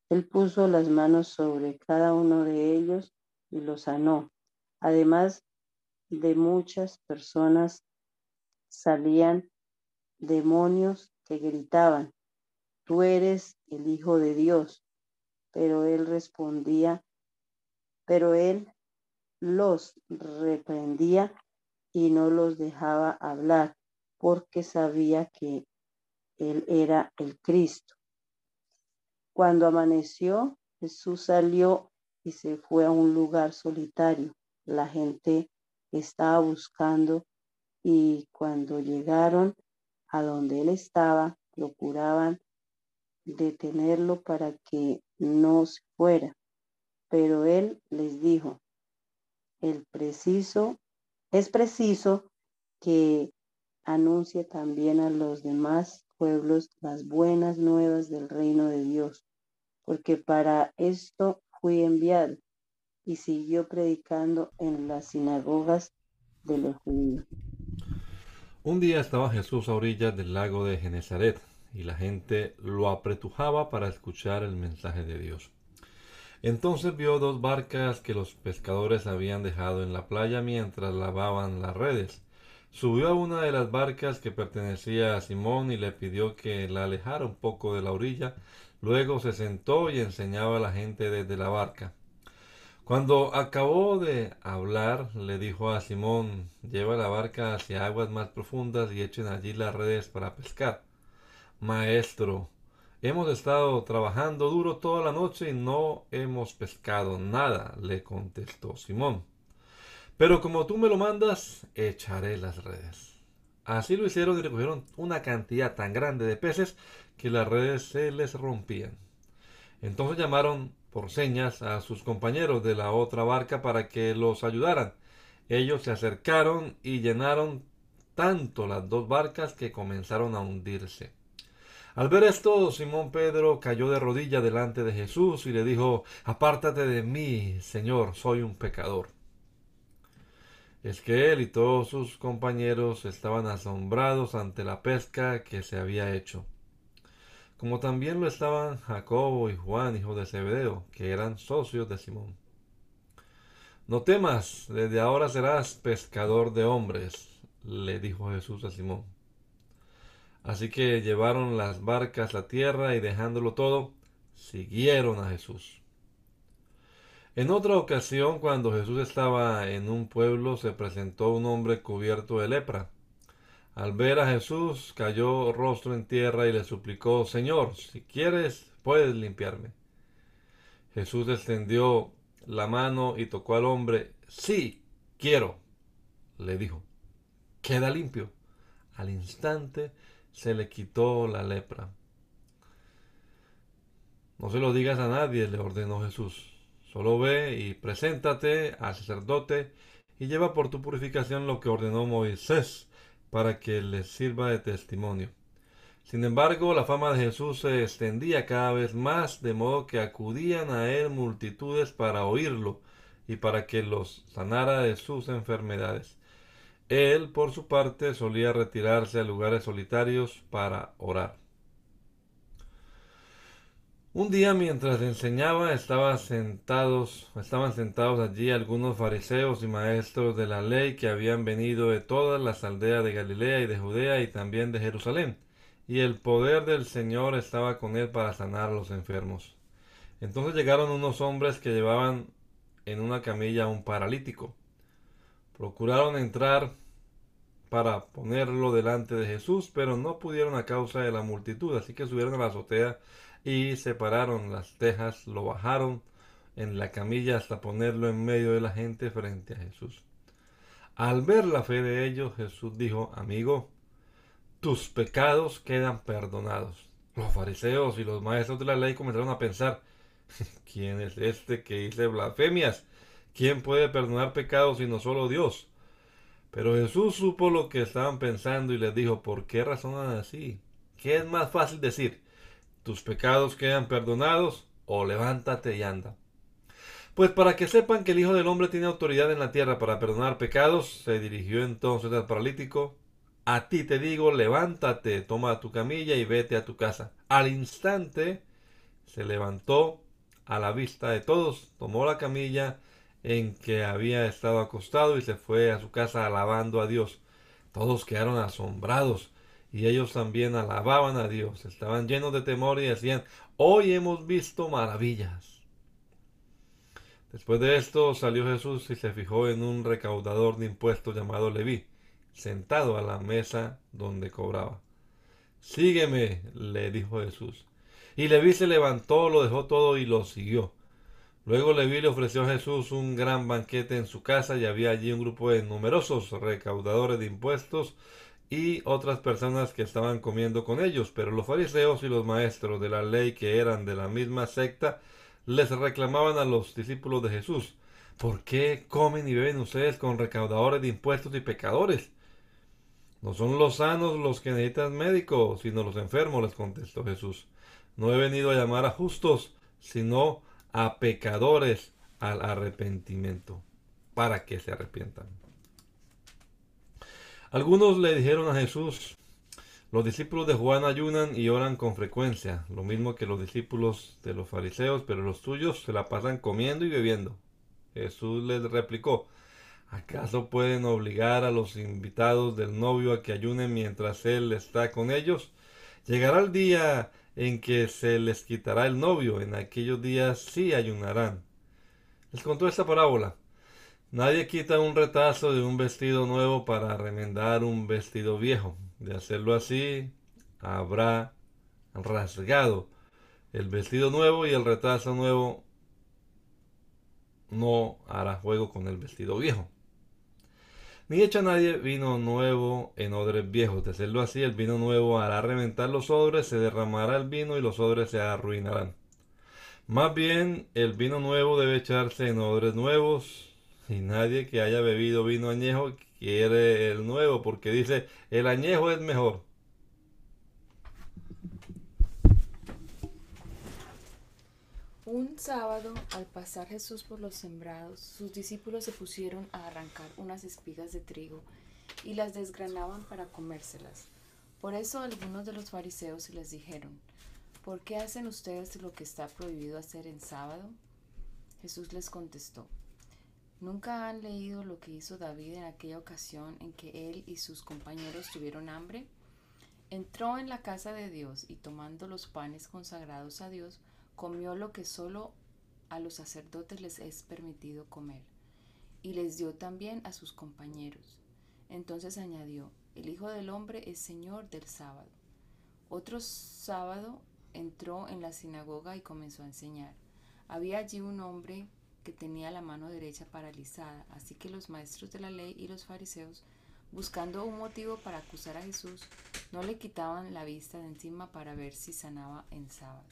él puso las manos sobre cada uno de ellos y los sanó. Además de muchas personas salían demonios que gritaban, tú eres el Hijo de Dios. Pero él respondía, pero él los reprendía y no los dejaba hablar porque sabía que él era el Cristo. Cuando amaneció, Jesús salió y se fue a un lugar solitario. La gente estaba buscando y cuando llegaron a donde él estaba, procuraban detenerlo para que no se fuera. Pero él les dijo, el preciso, es preciso que anuncie también a los demás pueblos las buenas nuevas del reino de Dios, porque para esto fui enviado. Y siguió predicando en las sinagogas de los judíos. Un día estaba Jesús a orillas del lago de Genezaret y la gente lo apretujaba para escuchar el mensaje de Dios. Entonces vio dos barcas que los pescadores habían dejado en la playa mientras lavaban las redes. Subió a una de las barcas que pertenecía a Simón y le pidió que la alejara un poco de la orilla. Luego se sentó y enseñaba a la gente desde la barca. Cuando acabó de hablar, le dijo a Simón, lleva la barca hacia aguas más profundas y echen allí las redes para pescar. Maestro, hemos estado trabajando duro toda la noche y no hemos pescado nada, le contestó Simón. Pero como tú me lo mandas, echaré las redes. Así lo hicieron y recogieron una cantidad tan grande de peces que las redes se les rompían. Entonces llamaron por señas a sus compañeros de la otra barca para que los ayudaran. Ellos se acercaron y llenaron tanto las dos barcas que comenzaron a hundirse. Al ver esto, Simón Pedro cayó de rodillas delante de Jesús y le dijo, Apártate de mí, Señor, soy un pecador. Es que él y todos sus compañeros estaban asombrados ante la pesca que se había hecho como también lo estaban Jacobo y Juan, hijo de Zebedeo, que eran socios de Simón. No temas, desde ahora serás pescador de hombres, le dijo Jesús a Simón. Así que llevaron las barcas a tierra y dejándolo todo, siguieron a Jesús. En otra ocasión, cuando Jesús estaba en un pueblo, se presentó un hombre cubierto de lepra. Al ver a Jesús, cayó rostro en tierra y le suplicó, Señor, si quieres, puedes limpiarme. Jesús extendió la mano y tocó al hombre. Sí, quiero, le dijo. Queda limpio. Al instante se le quitó la lepra. No se lo digas a nadie, le ordenó Jesús. Solo ve y preséntate al sacerdote y lleva por tu purificación lo que ordenó Moisés para que les sirva de testimonio. Sin embargo, la fama de Jesús se extendía cada vez más, de modo que acudían a él multitudes para oírlo y para que los sanara de sus enfermedades. Él, por su parte, solía retirarse a lugares solitarios para orar. Un día mientras enseñaba estaban sentados, allí algunos fariseos y maestros de la ley que habían venido de todas las aldeas de Galilea y de Judea y también de Jerusalén, y el poder del Señor estaba con él para sanar a los enfermos. Entonces llegaron unos hombres que llevaban en una camilla a un paralítico. Procuraron entrar para ponerlo delante de Jesús, pero no pudieron a causa de la multitud, así que subieron a la azotea y separaron las tejas, lo bajaron en la camilla hasta ponerlo en medio de la gente frente a Jesús. Al ver la fe de ellos, Jesús dijo, amigo, tus pecados quedan perdonados. Los fariseos y los maestros de la ley comenzaron a pensar, ¿quién es este que dice blasfemias? ¿Quién puede perdonar pecados sino solo Dios? Pero Jesús supo lo que estaban pensando y les dijo, ¿por qué razonan así? ¿Qué es más fácil decir? Tus pecados quedan perdonados, o levántate y anda. Pues para que sepan que el Hijo del Hombre tiene autoridad en la tierra para perdonar pecados, se dirigió entonces al paralítico, a ti te digo, levántate, toma tu camilla y vete a tu casa. Al instante se levantó a la vista de todos, tomó la camilla en que había estado acostado y se fue a su casa alabando a Dios. Todos quedaron asombrados y ellos también alababan a Dios, estaban llenos de temor y decían, hoy hemos visto maravillas. Después de esto salió Jesús y se fijó en un recaudador de impuestos llamado Leví, sentado a la mesa donde cobraba. Sígueme, le dijo Jesús. Y Leví se levantó, lo dejó todo y lo siguió. Luego Leví le ofreció a Jesús un gran banquete en su casa y había allí un grupo de numerosos recaudadores de impuestos y otras personas que estaban comiendo con ellos, pero los fariseos y los maestros de la ley que eran de la misma secta les reclamaban a los discípulos de Jesús, ¿por qué comen y beben ustedes con recaudadores de impuestos y pecadores? No son los sanos los que necesitan médico, sino los enfermos, les contestó Jesús. No he venido a llamar a justos, sino a pecadores al arrepentimiento, para que se arrepientan. Algunos le dijeron a Jesús, los discípulos de Juan ayunan y oran con frecuencia, lo mismo que los discípulos de los fariseos, pero los tuyos se la pasan comiendo y bebiendo. Jesús les replicó, ¿acaso pueden obligar a los invitados del novio a que ayunen mientras él está con ellos? Llegará el día en que se les quitará el novio, en aquellos días sí ayunarán. Les contó esta parábola. Nadie quita un retazo de un vestido nuevo para remendar un vestido viejo. De hacerlo así, habrá rasgado el vestido nuevo y el retazo nuevo no hará juego con el vestido viejo. Ni echa nadie vino nuevo en odres viejos. De hacerlo así, el vino nuevo hará reventar los odres, se derramará el vino y los odres se arruinarán. Más bien, el vino nuevo debe echarse en odres nuevos, y nadie que haya bebido vino añejo quiere el nuevo, porque dice, el añejo es mejor. Un sábado, al pasar Jesús por los sembrados, sus discípulos se pusieron a arrancar unas espigas de trigo y las desgranaban para comérselas. Por eso algunos de los fariseos les dijeron, ¿por qué hacen ustedes lo que está prohibido hacer en sábado? Jesús les contestó, ¿nunca han leído lo que hizo David en aquella ocasión en que él y sus compañeros tuvieron hambre? Entró en la casa de Dios y tomando los panes consagrados a Dios, comió lo que solo a los sacerdotes les es permitido comer, y les dio también a sus compañeros. Entonces añadió, el Hijo del Hombre es Señor del sábado. Otro sábado entró en la sinagoga y comenzó a enseñar. Había allí un hombre que tenía la mano derecha paralizada, así que los maestros de la ley y los fariseos, buscando un motivo para acusar a Jesús, no le quitaban la vista de encima para ver si sanaba en sábado.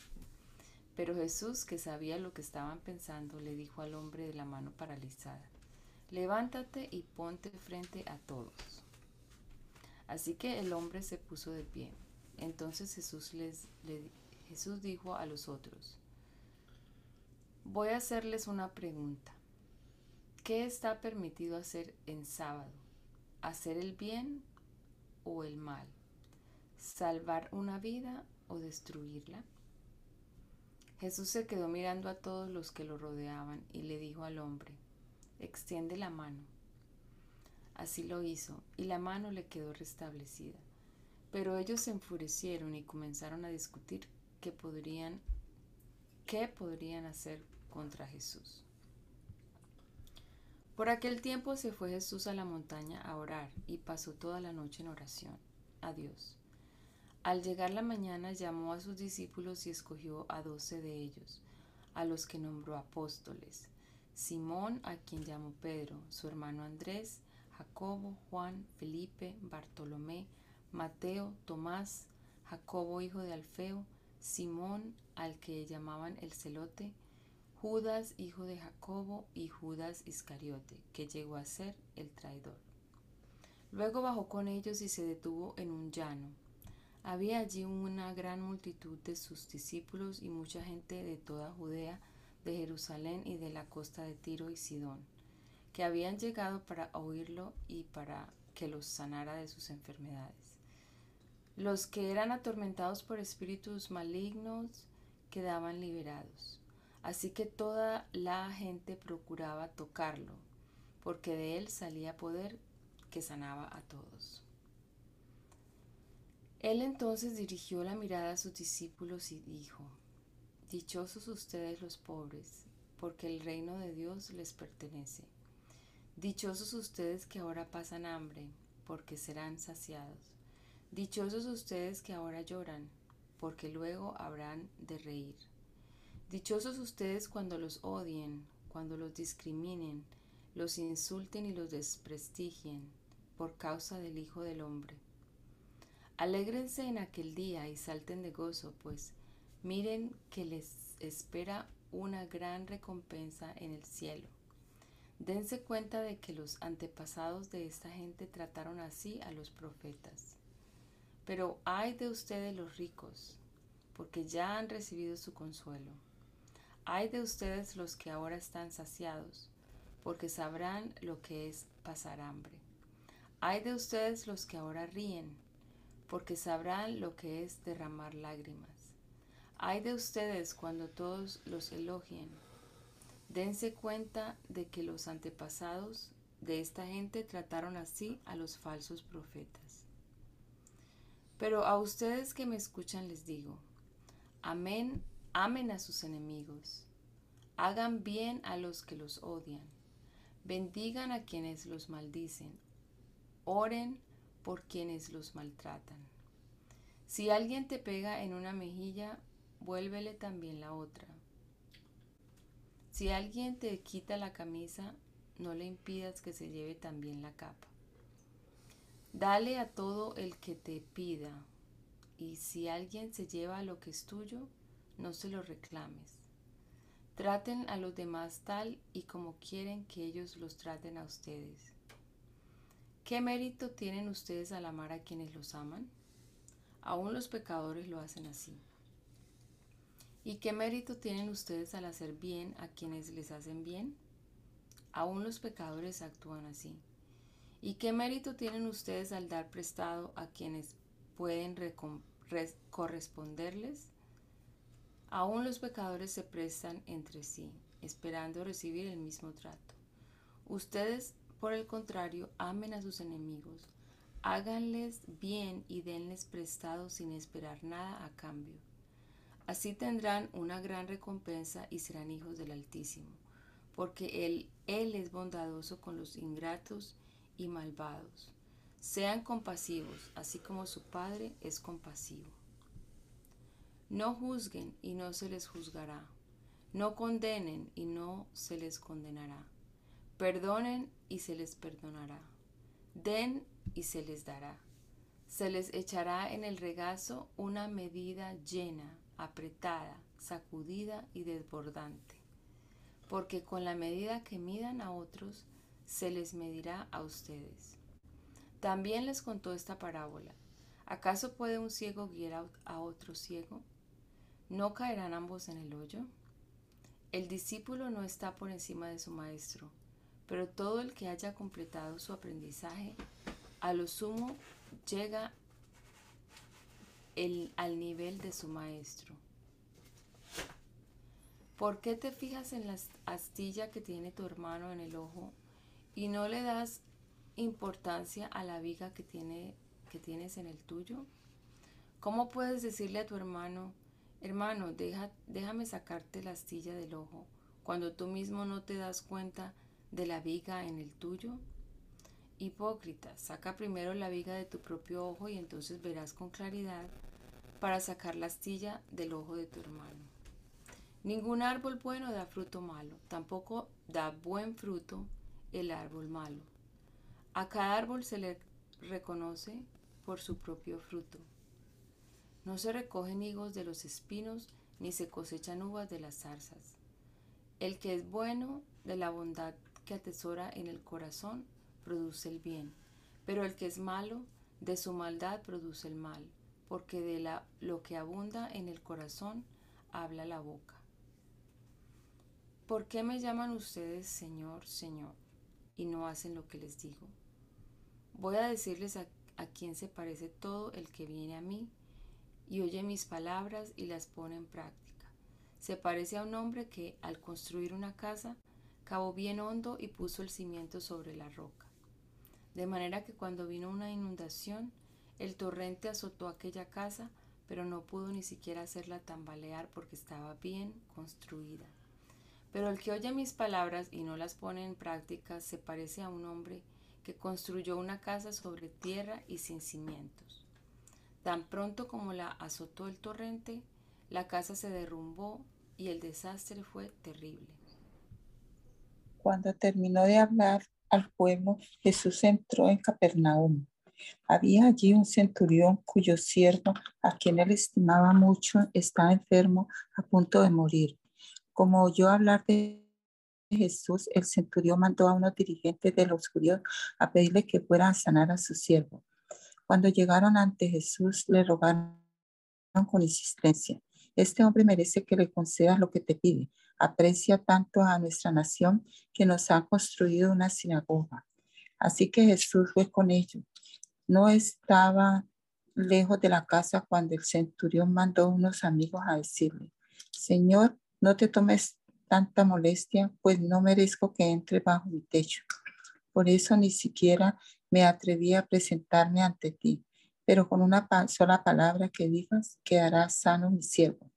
Pero Jesús, que sabía lo que estaban pensando, le dijo al hombre de la mano paralizada, levántate y ponte frente a todos. Así que el hombre se puso de pie. Entonces Jesús, les, dijo a los otros, voy a hacerles una pregunta. ¿Qué está permitido hacer en sábado? ¿Hacer el bien o el mal? ¿Salvar una vida o destruirla? Jesús se quedó mirando a todos los que lo rodeaban y le dijo al hombre, extiende la mano. Así lo hizo, y la mano le quedó restablecida. Pero ellos se enfurecieron y comenzaron a discutir qué podrían, qué podrían hacer contra Jesús. Por aquel tiempo se fue Jesús a la montaña a orar y pasó toda la noche en oración a Dios. Al llegar la mañana llamó a sus discípulos y escogió a doce de ellos, a los que nombró apóstoles. Simón, a quien llamó Pedro, su hermano Andrés, Jacobo, Juan, Felipe, Bartolomé, Mateo, Tomás, Jacobo hijo de Alfeo, Simón, al que llamaban el celote, Judas hijo de Jacobo y Judas Iscariote, que llegó a ser el traidor. Luego bajó con ellos y se detuvo en un llano había allí una gran multitud de sus discípulos y mucha gente de toda Judea, de Jerusalén y de la costa de Tiro y Sidón, que habían llegado para oírlo y para que los sanara de sus enfermedades. Los que eran atormentados por espíritus malignos quedaban liberados. Así que toda la gente procuraba tocarlo, porque de él salía poder que sanaba a todos. Él entonces dirigió la mirada a sus discípulos y dijo, Dichosos ustedes los pobres, porque el reino de Dios les pertenece. Dichosos ustedes que ahora pasan hambre, porque serán saciados. Dichosos ustedes que ahora lloran, porque luego habrán de reír. Dichosos ustedes cuando los odien, cuando los discriminen, los insulten y los desprestigien, por causa del Hijo del Hombre. Alégrense en aquel día y salten de gozo, pues miren que les espera una gran recompensa en el cielo. Dense cuenta de que los antepasados de esta gente trataron así a los profetas. Pero ay de ustedes los ricos, porque ya han recibido su consuelo. Ay de ustedes los que ahora están saciados, porque sabrán lo que es pasar hambre. Ay de ustedes los que ahora ríen, porque sabrán lo que es derramar lágrimas. Ay de ustedes cuando todos los elogien. Dense cuenta de que los antepasados de esta gente trataron así a los falsos profetas. Pero a ustedes que me escuchan les digo, amén, amen a sus enemigos, hagan bien a los que los odian, bendigan a quienes los maldicen, oren por quienes los maltratan. Si alguien te pega en una mejilla, vuélvele también la otra. Si alguien te quita la camisa, no le impidas que se lleve también la capa. Dale a todo el que te pida, y si alguien se lleva lo que es tuyo, no se lo reclames. Traten a los demás tal y como quieren que ellos los traten a ustedes. ¿Qué mérito tienen ustedes al amar a quienes los aman? Aún los pecadores lo hacen así. ¿Y qué mérito tienen ustedes al hacer bien a quienes les hacen bien? Aún los pecadores actúan así. ¿Y qué mérito tienen ustedes al dar prestado a quienes pueden corresponderles? Aún los pecadores se prestan entre sí, esperando recibir el mismo trato. Ustedes, por el contrario, amen a sus enemigos, háganles bien y denles prestado sin esperar nada a cambio Así tendrán una gran recompensa y serán hijos del Altísimo, porque él, él es bondadoso con los ingratos y malvados. Sean compasivos, así como su Padre es compasivo. No juzguen y no se les juzgará. No condenen y no se les condenará. Perdonen y se les perdonará. Den y se les dará. Se les echará en el regazo una medida llena apretada, sacudida y desbordante, porque con la medida que midan a otros, se les medirá a ustedes. También les contó esta parábola. ¿Acaso puede un ciego guiar a otro ciego? ¿No caerán ambos en el hoyo? El discípulo no está por encima de su maestro, pero todo el que haya completado su aprendizaje, a lo sumo llega el, al nivel de su maestro. ¿Por qué te fijas en la astilla que tiene tu hermano en el ojo y no le das importancia a la viga que, tiene, que tienes en el tuyo? ¿Cómo puedes decirle a tu hermano, hermano, deja, déjame sacarte la astilla del ojo, cuando tú mismo no te das cuenta de la viga en el tuyo? Hipócrita, saca primero la viga de tu propio ojo y entonces verás con claridad para sacar la astilla del ojo de tu hermano. Ningún árbol bueno da fruto malo, tampoco da buen fruto el árbol malo. A cada árbol se le reconoce por su propio fruto. No se recogen higos de los espinos, ni se cosechan uvas de las zarzas. El que es bueno de la bondad que atesora en el corazón, produce el bien, pero el que es malo, de su maldad produce el mal, porque de la, lo que abunda en el corazón habla la boca. ¿Por qué me llaman ustedes Señor, Señor, y no hacen lo que les digo? Voy a decirles a, a quién se parece todo el que viene a mí y oye mis palabras y las pone en práctica. Se parece a un hombre que, al construir una casa, cavó bien hondo y puso el cimiento sobre la roca de manera que cuando vino una inundación, el torrente azotó aquella casa, pero no pudo ni siquiera hacerla tambalear porque estaba bien construida. Pero el que oye mis palabras y no las pone en práctica se parece a un hombre que construyó una casa sobre tierra y sin cimientos. Tan pronto como la azotó el torrente, la casa se derrumbó y el desastre fue terrible. Cuando terminó de hablar, al pueblo, Jesús entró en Capernaum. Había allí un centurión cuyo siervo, a quien él estimaba mucho, estaba enfermo a punto de morir. Como oyó hablar de Jesús, el centurión mandó a unos dirigentes de los judíos a pedirle que fuera a sanar a su siervo. Cuando llegaron ante Jesús, le rogaron con insistencia, este hombre merece que le concedas lo que te pide. Aprecia tanto a nuestra nación que nos ha construido una sinagoga. Así que Jesús fue con ellos. No estaba lejos de la casa cuando el centurión mandó unos amigos a decirle, Señor, no te tomes tanta molestia, pues no merezco que entre bajo mi techo. Por eso ni siquiera me atreví a presentarme ante ti, pero con una sola palabra que digas quedará sano mi siervo.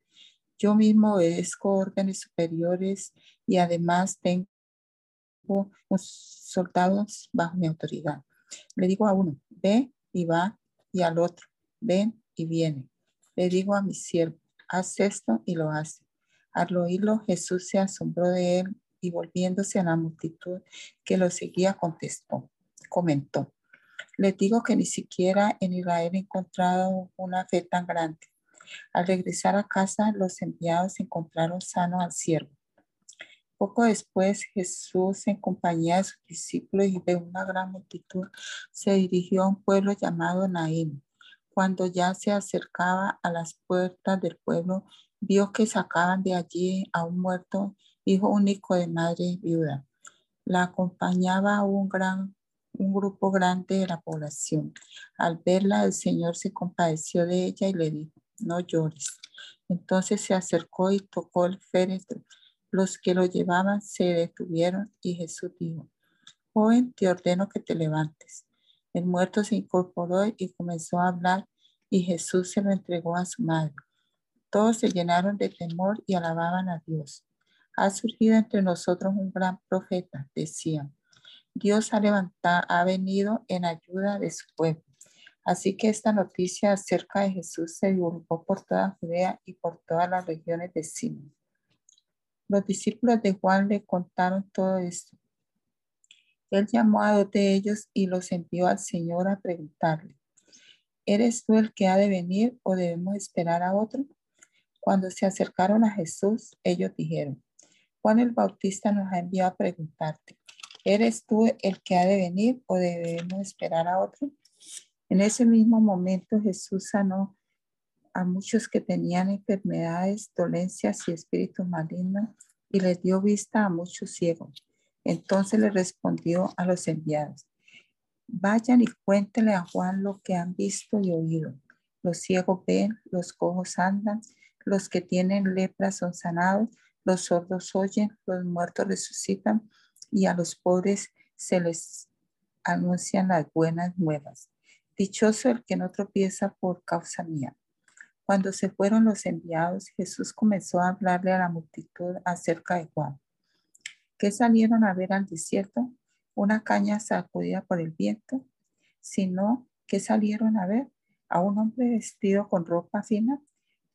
Yo mismo obedezco órdenes superiores y además tengo soldados bajo mi autoridad. Le digo a uno, ve y va, y al otro, ven y viene. Le digo a mi siervo, haz esto y lo hace. Al oírlo, Jesús se asombró de él y volviéndose a la multitud que lo seguía, contestó, comentó. Les digo que ni siquiera en Israel he encontrado una fe tan grande. Al regresar a casa, los enviados encontraron sano al siervo. Poco después, Jesús, en compañía de sus discípulos y de una gran multitud, se dirigió a un pueblo llamado Naín. Cuando ya se acercaba a las puertas del pueblo, vio que sacaban de allí a un muerto hijo único de madre viuda. La acompañaba un gran un grupo grande de la población. Al verla, el Señor se compadeció de ella y le dijo, no llores. Entonces se acercó y tocó el féretro. Los que lo llevaban se detuvieron y Jesús dijo, joven, te ordeno que te levantes. El muerto se incorporó y comenzó a hablar y Jesús se lo entregó a su madre. Todos se llenaron de temor y alababan a Dios. Ha surgido entre nosotros un gran profeta, decían. Dios ha levantado, ha venido en ayuda de su pueblo. Así que esta noticia acerca de Jesús se divulgó por toda Judea y por todas las regiones de Simón. Los discípulos de Juan le contaron todo esto. Él llamó a dos de ellos y los envió al Señor a preguntarle, ¿eres tú el que ha de venir o debemos esperar a otro? Cuando se acercaron a Jesús, ellos dijeron, Juan el Bautista nos ha enviado a preguntarte, ¿eres tú el que ha de venir o debemos esperar a otro? En ese mismo momento Jesús sanó a muchos que tenían enfermedades, dolencias y espíritus malignos y les dio vista a muchos ciegos. Entonces le respondió a los enviados, vayan y cuéntenle a Juan lo que han visto y oído. Los ciegos ven, los cojos andan, los que tienen lepra son sanados, los sordos oyen, los muertos resucitan y a los pobres se les anuncian las buenas nuevas. Dichoso el que no tropieza por causa mía. Cuando se fueron los enviados, Jesús comenzó a hablarle a la multitud acerca de Juan. ¿Qué salieron a ver al desierto? ¿Una caña sacudida por el viento? Sino, ¿qué salieron a ver? ¿A un hombre vestido con ropa fina?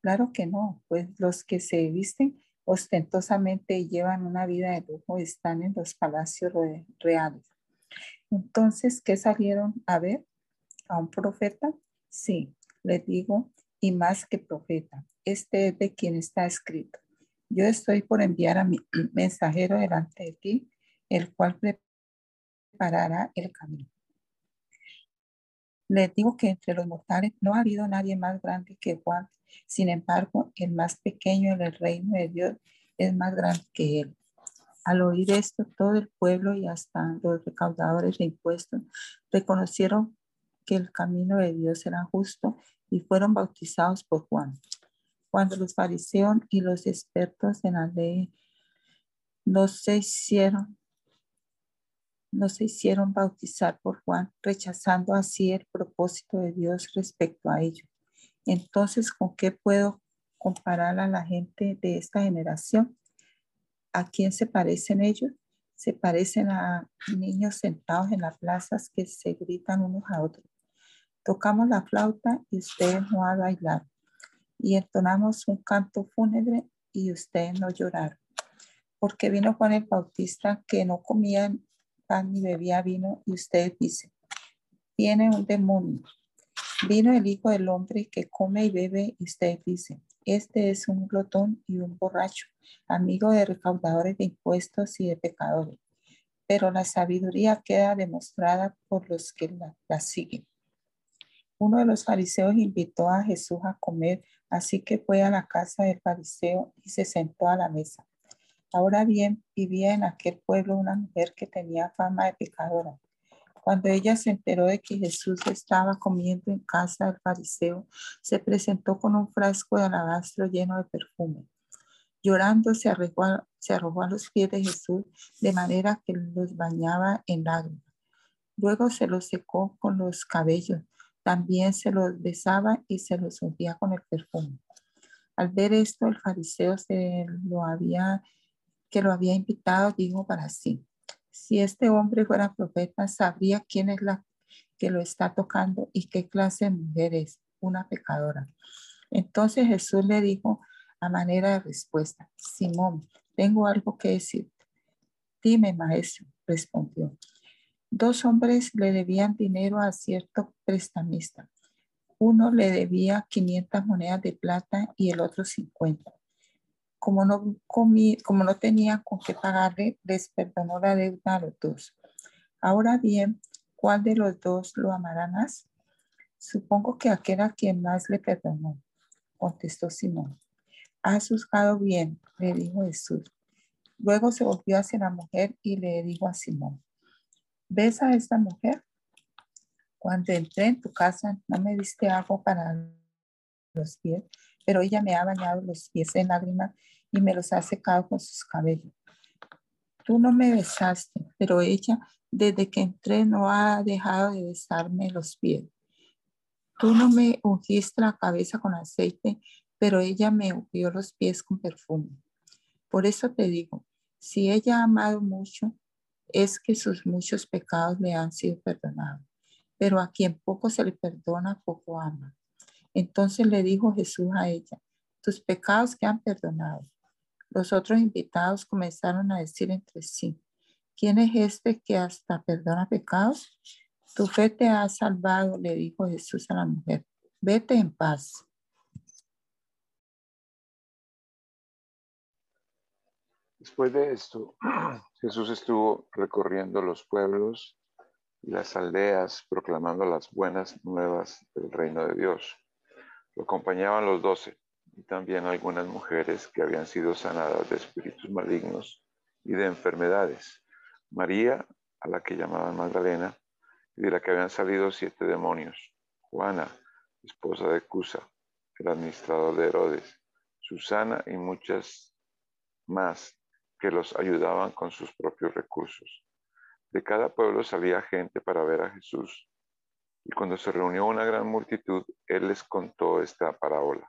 Claro que no, pues los que se visten ostentosamente llevan una vida de lujo están en los palacios reales. Entonces, ¿qué salieron a ver? ¿A un profeta? Sí, les digo, y más que profeta. Este es de quien está escrito. Yo estoy por enviar a mi mensajero delante de ti, el cual preparará el camino. Les digo que entre los mortales no ha habido nadie más grande que Juan. Sin embargo, el más pequeño en el reino de Dios es más grande que él. Al oír esto, todo el pueblo y hasta los recaudadores de impuestos reconocieron que el camino de Dios era justo y fueron bautizados por Juan. Cuando los fariseos y los expertos en la ley no se hicieron no se hicieron bautizar por Juan, rechazando así el propósito de Dios respecto a ello. Entonces, ¿con qué puedo comparar a la gente de esta generación? ¿A quién se parecen ellos? Se parecen a niños sentados en las plazas que se gritan unos a otros. Tocamos la flauta y ustedes no han bailado. Y entonamos un canto fúnebre y ustedes no lloraron. Porque vino Juan el Bautista que no comían ni bebía vino y usted dice, tiene un demonio. Vino el Hijo del Hombre que come y bebe y usted dice, Este es un glotón y un borracho, amigo de recaudadores de impuestos y de pecadores. Pero la sabiduría queda demostrada por los que la, siguen. Uno de los fariseos invitó a Jesús a comer, así que fue a la casa del fariseo y se sentó a la mesa. Ahora bien, vivía en aquel pueblo una mujer que tenía fama de pecadora. Cuando ella se enteró de que Jesús estaba comiendo en casa del fariseo, se presentó con un frasco de alabastro lleno de perfume. Llorando se arrojó, a, se arrojó a los pies de Jesús de manera que los bañaba en lágrimas. Luego se los secó con los cabellos. También se los besaba y se los ungía con el perfume. Al ver esto, el fariseo se lo había, que lo había invitado, dijo para sí si este hombre fuera profeta, sabría quién es la que lo está tocando y qué clase de mujer es, una pecadora. Entonces Jesús le dijo a manera de respuesta, Simón, tengo algo que decirte. Dime, maestro, respondió. Dos hombres le debían dinero a cierto prestamista. Uno le debía 500 monedas de plata y el otro 50 como no, comí, como no tenía con qué pagarle, les perdonó la deuda a los dos. Ahora bien, ¿cuál de los dos lo amará más? Supongo que aquel a quien más le perdonó, contestó Simón. Has juzgado bien, le dijo Jesús. Luego se volvió hacia la mujer y le dijo a Simón, ¿ves a esta mujer? Cuando entré en tu casa, no me diste agua para los pies, pero ella me ha bañado los pies en lágrimas y me los ha secado con sus cabellos. Tú no me besaste, pero ella desde que entré no ha dejado de besarme los pies. Tú no me ungiste la cabeza con aceite, pero ella me ungió los pies con perfume. Por eso te digo, si ella ha amado mucho, es que sus muchos pecados le han sido perdonados. Pero a quien poco se le perdona, poco ama. Entonces le dijo Jesús a ella, tus pecados quedan perdonados. Los otros invitados comenzaron a decir entre sí, ¿quién es este que hasta perdona pecados? Tu fe te ha salvado, le dijo Jesús a la mujer. Vete en paz. Después de esto, Jesús estuvo recorriendo los pueblos y las aldeas proclamando las buenas nuevas del reino de Dios. Lo acompañaban los doce y también algunas mujeres que habían sido sanadas de espíritus malignos y de enfermedades. María, a la que llamaban Magdalena, y de la que habían salido siete demonios. Juana, esposa de Cusa, el administrador de Herodes. Susana y muchas más que los ayudaban con sus propios recursos. De cada pueblo salía gente para ver a Jesús y cuando se reunió una gran multitud, él les contó esta parábola.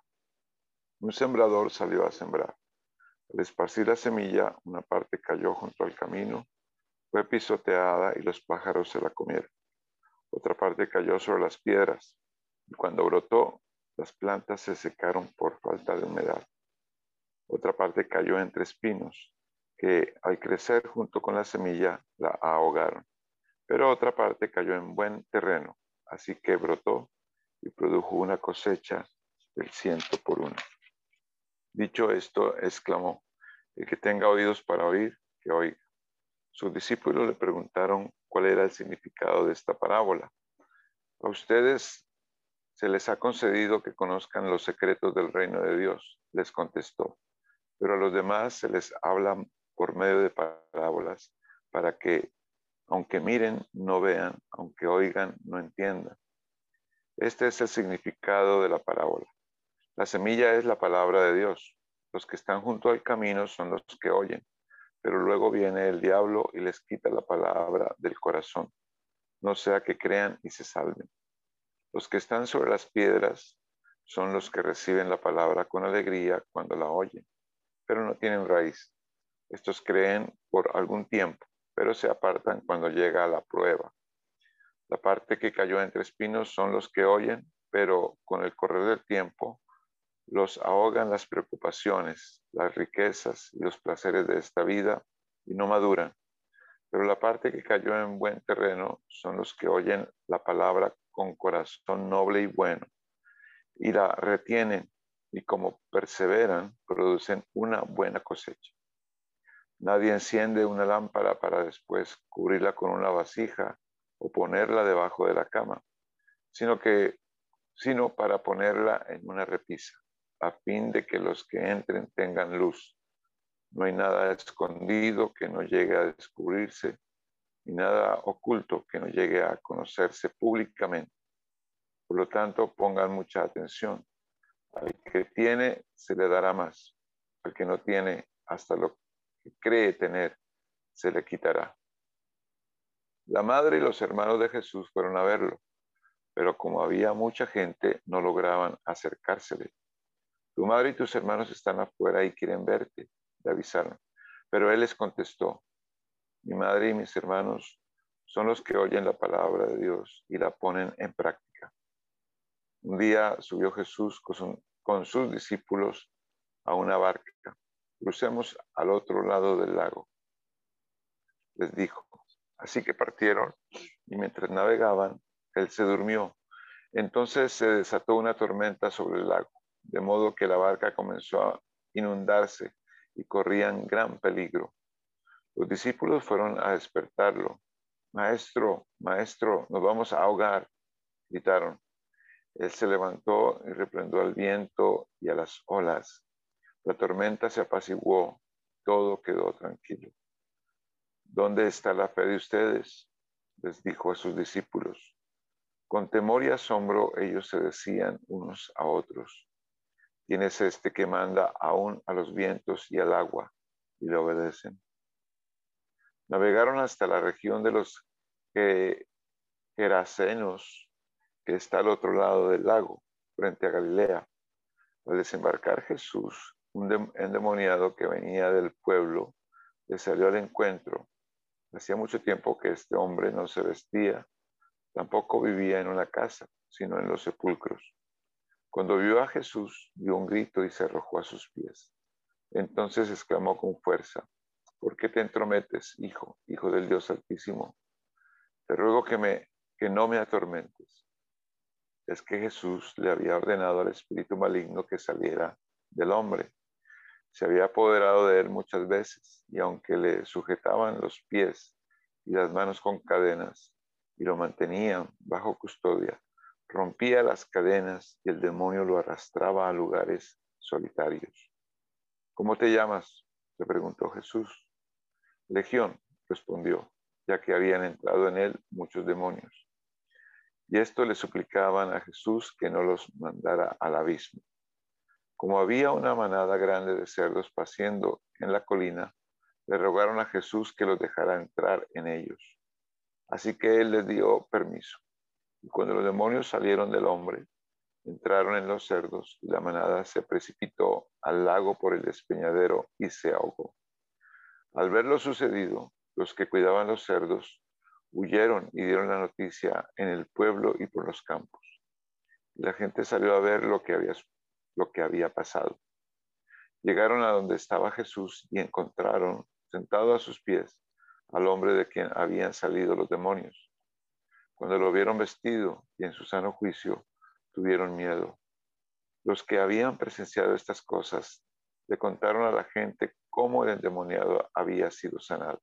Un sembrador salió a sembrar. Al esparcir la semilla, una parte cayó junto al camino, fue pisoteada y los pájaros se la comieron. Otra parte cayó sobre las piedras y cuando brotó, las plantas se secaron por falta de humedad. Otra parte cayó entre espinos, que al crecer junto con la semilla la ahogaron. Pero otra parte cayó en buen terreno Así que brotó y produjo una cosecha del ciento por uno. Dicho esto, exclamó, el que tenga oídos para oír, que oiga. Sus discípulos le preguntaron cuál era el significado de esta parábola. A ustedes se les ha concedido que conozcan los secretos del reino de Dios, les contestó, pero a los demás se les habla por medio de parábolas para que aunque miren, no vean, aunque oigan, no entiendan. Este es el significado de la parábola. La semilla es la palabra de Dios. Los que están junto al camino son los que oyen, pero luego viene el diablo y les quita la palabra del corazón, no sea que crean y se salven. Los que están sobre las piedras son los que reciben la palabra con alegría cuando la oyen, pero no tienen raíz. Estos creen por algún tiempo pero se apartan cuando llega la prueba. La parte que cayó entre espinos son los que oyen, pero con el correr del tiempo los ahogan las preocupaciones, las riquezas y los placeres de esta vida y no maduran. Pero la parte que cayó en buen terreno son los que oyen la palabra con corazón noble y bueno y la retienen y como perseveran, producen una buena cosecha. Nadie enciende una lámpara para después cubrirla con una vasija o ponerla debajo de la cama, sino que sino para ponerla en una repisa, a fin de que los que entren tengan luz. No hay nada escondido que no llegue a descubrirse, ni nada oculto que no llegue a conocerse públicamente. Por lo tanto, pongan mucha atención. Al que tiene, se le dará más. Al que no tiene, hasta lo que cree tener, se le quitará. La madre y los hermanos de Jesús fueron a verlo, pero como había mucha gente, no lograban acercársele. Tu madre y tus hermanos están afuera y quieren verte, le avisaron. Pero él les contestó, mi madre y mis hermanos son los que oyen la palabra de Dios y la ponen en práctica. Un día subió Jesús con, sus discípulos a una barca. Crucemos al otro lado del lago. Les dijo. Así que partieron y mientras navegaban, él se durmió. Entonces se desató una tormenta sobre el lago, de modo que la barca comenzó a inundarse y corrían gran peligro. Los discípulos fueron a despertarlo. Maestro, maestro, nos vamos a ahogar, gritaron. Él se levantó y reprendió al viento y a las olas. La tormenta se apaciguó, todo quedó tranquilo. ¿Dónde está la fe de ustedes? les dijo a sus discípulos. Con temor y asombro ellos se decían unos a otros, ¿quién es este que manda aún a los vientos y al agua y le obedecen? Navegaron hasta la región de los Gerasenos que está al otro lado del lago, frente a Galilea. Al desembarcar Jesús, un endemoniado que venía del pueblo le salió al encuentro. Hacía mucho tiempo que este hombre no se vestía, tampoco vivía en una casa, sino en los sepulcros. Cuando vio a Jesús, dio un grito y se arrojó a sus pies. Entonces exclamó con fuerza, ¿por qué te entrometes, hijo, hijo del Dios Altísimo? Te ruego que, me, que no me atormentes es que Jesús le había ordenado al espíritu maligno que saliera del hombre. Se había apoderado de él muchas veces y aunque le sujetaban los pies y las manos con cadenas y lo mantenían bajo custodia, rompía las cadenas y el demonio lo arrastraba a lugares solitarios. ¿Cómo te llamas? le preguntó Jesús. Legión, respondió, ya que habían entrado en él muchos demonios. Y esto le suplicaban a Jesús que no los mandara al abismo. Como había una manada grande de cerdos paciendo en la colina, le rogaron a Jesús que los dejara entrar en ellos. Así que él les dio permiso. Y cuando los demonios salieron del hombre, entraron en los cerdos y la manada se precipitó al lago por el despeñadero y se ahogó. Al ver lo sucedido, los que cuidaban los cerdos huyeron y dieron la noticia en el pueblo y por los campos. La gente salió a ver lo que había, pasado. Llegaron a donde estaba Jesús y encontraron sentado a sus pies al hombre de quien habían salido los demonios. Cuando lo vieron vestido y en su sano juicio, tuvieron miedo. Los que habían presenciado estas cosas le contaron a la gente cómo el endemoniado había sido sanado.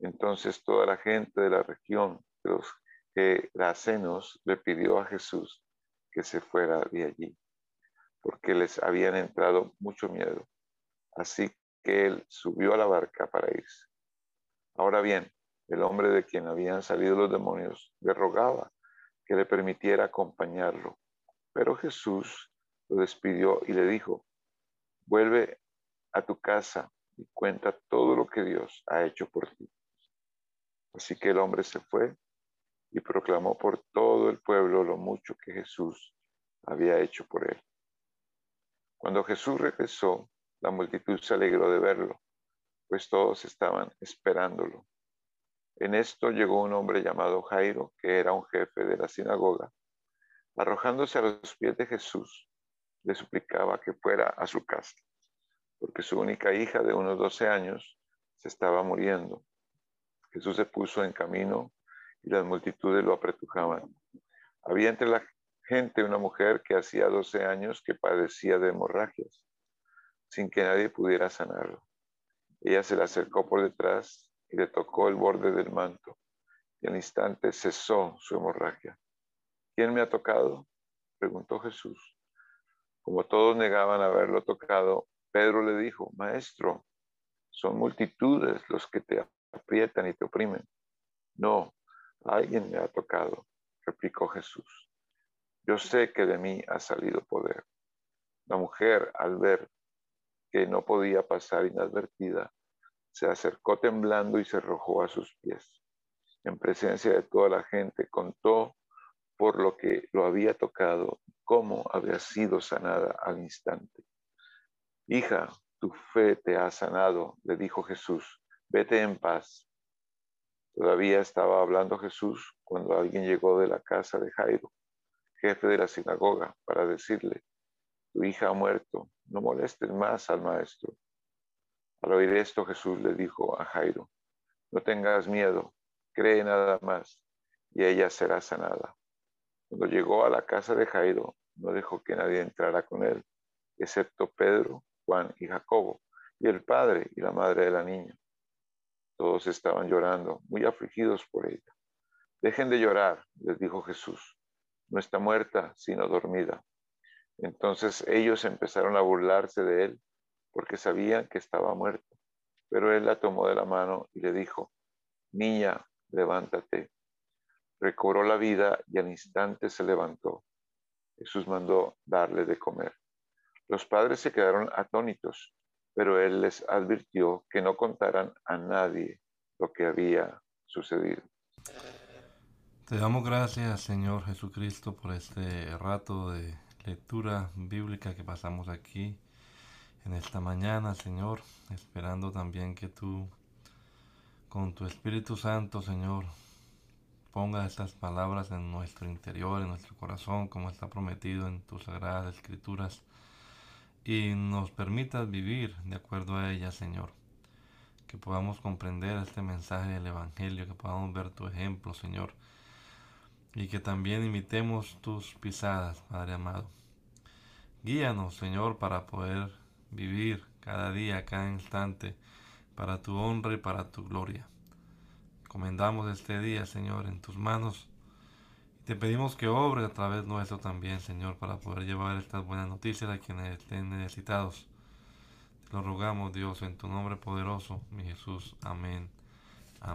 Entonces toda la gente de la región de los Gerasenos le pidió a Jesús que se fuera de allí, porque les habían entrado mucho miedo. Así que él subió a la barca para irse. Ahora bien, el hombre de quien habían salido los demonios le rogaba que le permitiera acompañarlo. Pero Jesús lo despidió y le dijo, vuelve a tu casa y cuenta todo lo que Dios ha hecho por ti. Así que el hombre se fue y proclamó por todo el pueblo lo mucho que Jesús había hecho por él. Cuando Jesús regresó, la multitud se alegró de verlo, pues todos estaban esperándolo. En esto llegó un hombre llamado Jairo, que era un jefe de la sinagoga. Arrojándose a los pies de Jesús, le suplicaba que fuera a su casa, porque su única hija de unos 12 años se estaba muriendo. Jesús se puso en camino y las multitudes lo apretujaban. Había entre la gente una mujer que hacía 12 años que padecía de hemorragias, sin que nadie pudiera sanarla. Ella se le acercó por detrás y le tocó el borde del manto, y al instante cesó su hemorragia. ¿Quién me ha tocado? preguntó Jesús. Como todos negaban haberlo tocado, Pedro le dijo, Maestro, son multitudes los que te aprietan y te oprimen. No, alguien me ha tocado, replicó Jesús. Yo sé que de mí ha salido poder. La mujer, al ver que no podía pasar inadvertida, se acercó temblando y se arrojó a sus pies. En presencia de toda la gente contó por lo que lo había tocado, cómo había sido sanada al instante. Hija, tu fe te ha sanado, le dijo Jesús, vete en paz. Todavía estaba hablando Jesús cuando alguien llegó de la casa de Jairo, jefe de la sinagoga, para decirle, tu hija ha muerto, no molestes más al maestro. Al oír esto Jesús le dijo a Jairo, no tengas miedo, cree nada más y ella será sanada. Cuando llegó a la casa de Jairo, no dejó que nadie entrara con él, excepto Pedro, Juan y Jacobo, y el padre y la madre de la niña. Todos estaban llorando, muy afligidos por ella. Dejen de llorar, les dijo Jesús. No está muerta, sino dormida. Entonces ellos empezaron a burlarse de él, porque sabían que estaba muerto. Pero él la tomó de la mano y le dijo, Niña, levántate. Recobró la vida y al instante se levantó. Jesús mandó darle de comer. Los padres se quedaron atónitos pero él les advirtió que no contaran a nadie lo que había sucedido. Te damos gracias, Señor Jesucristo, por este rato de lectura bíblica que pasamos aquí en esta mañana, Señor, esperando también que tú, con tu Espíritu Santo, Señor, ponga estas palabras en nuestro interior, en nuestro corazón, como está prometido en tus sagradas escrituras y nos permitas vivir de acuerdo a ella, Señor. Que podamos comprender este mensaje del Evangelio, que podamos ver tu ejemplo, Señor. Y que también imitemos tus pisadas, Padre amado. Guíanos, Señor, para poder vivir cada día, cada instante, para tu honra y para tu gloria. Comendamos este día, Señor, en tus manos te pedimos que obre a través nuestro también, Señor, para poder llevar estas buenas noticias a quienes estén necesitados. Te lo rogamos, Dios, en tu nombre poderoso, mi Jesús. Amén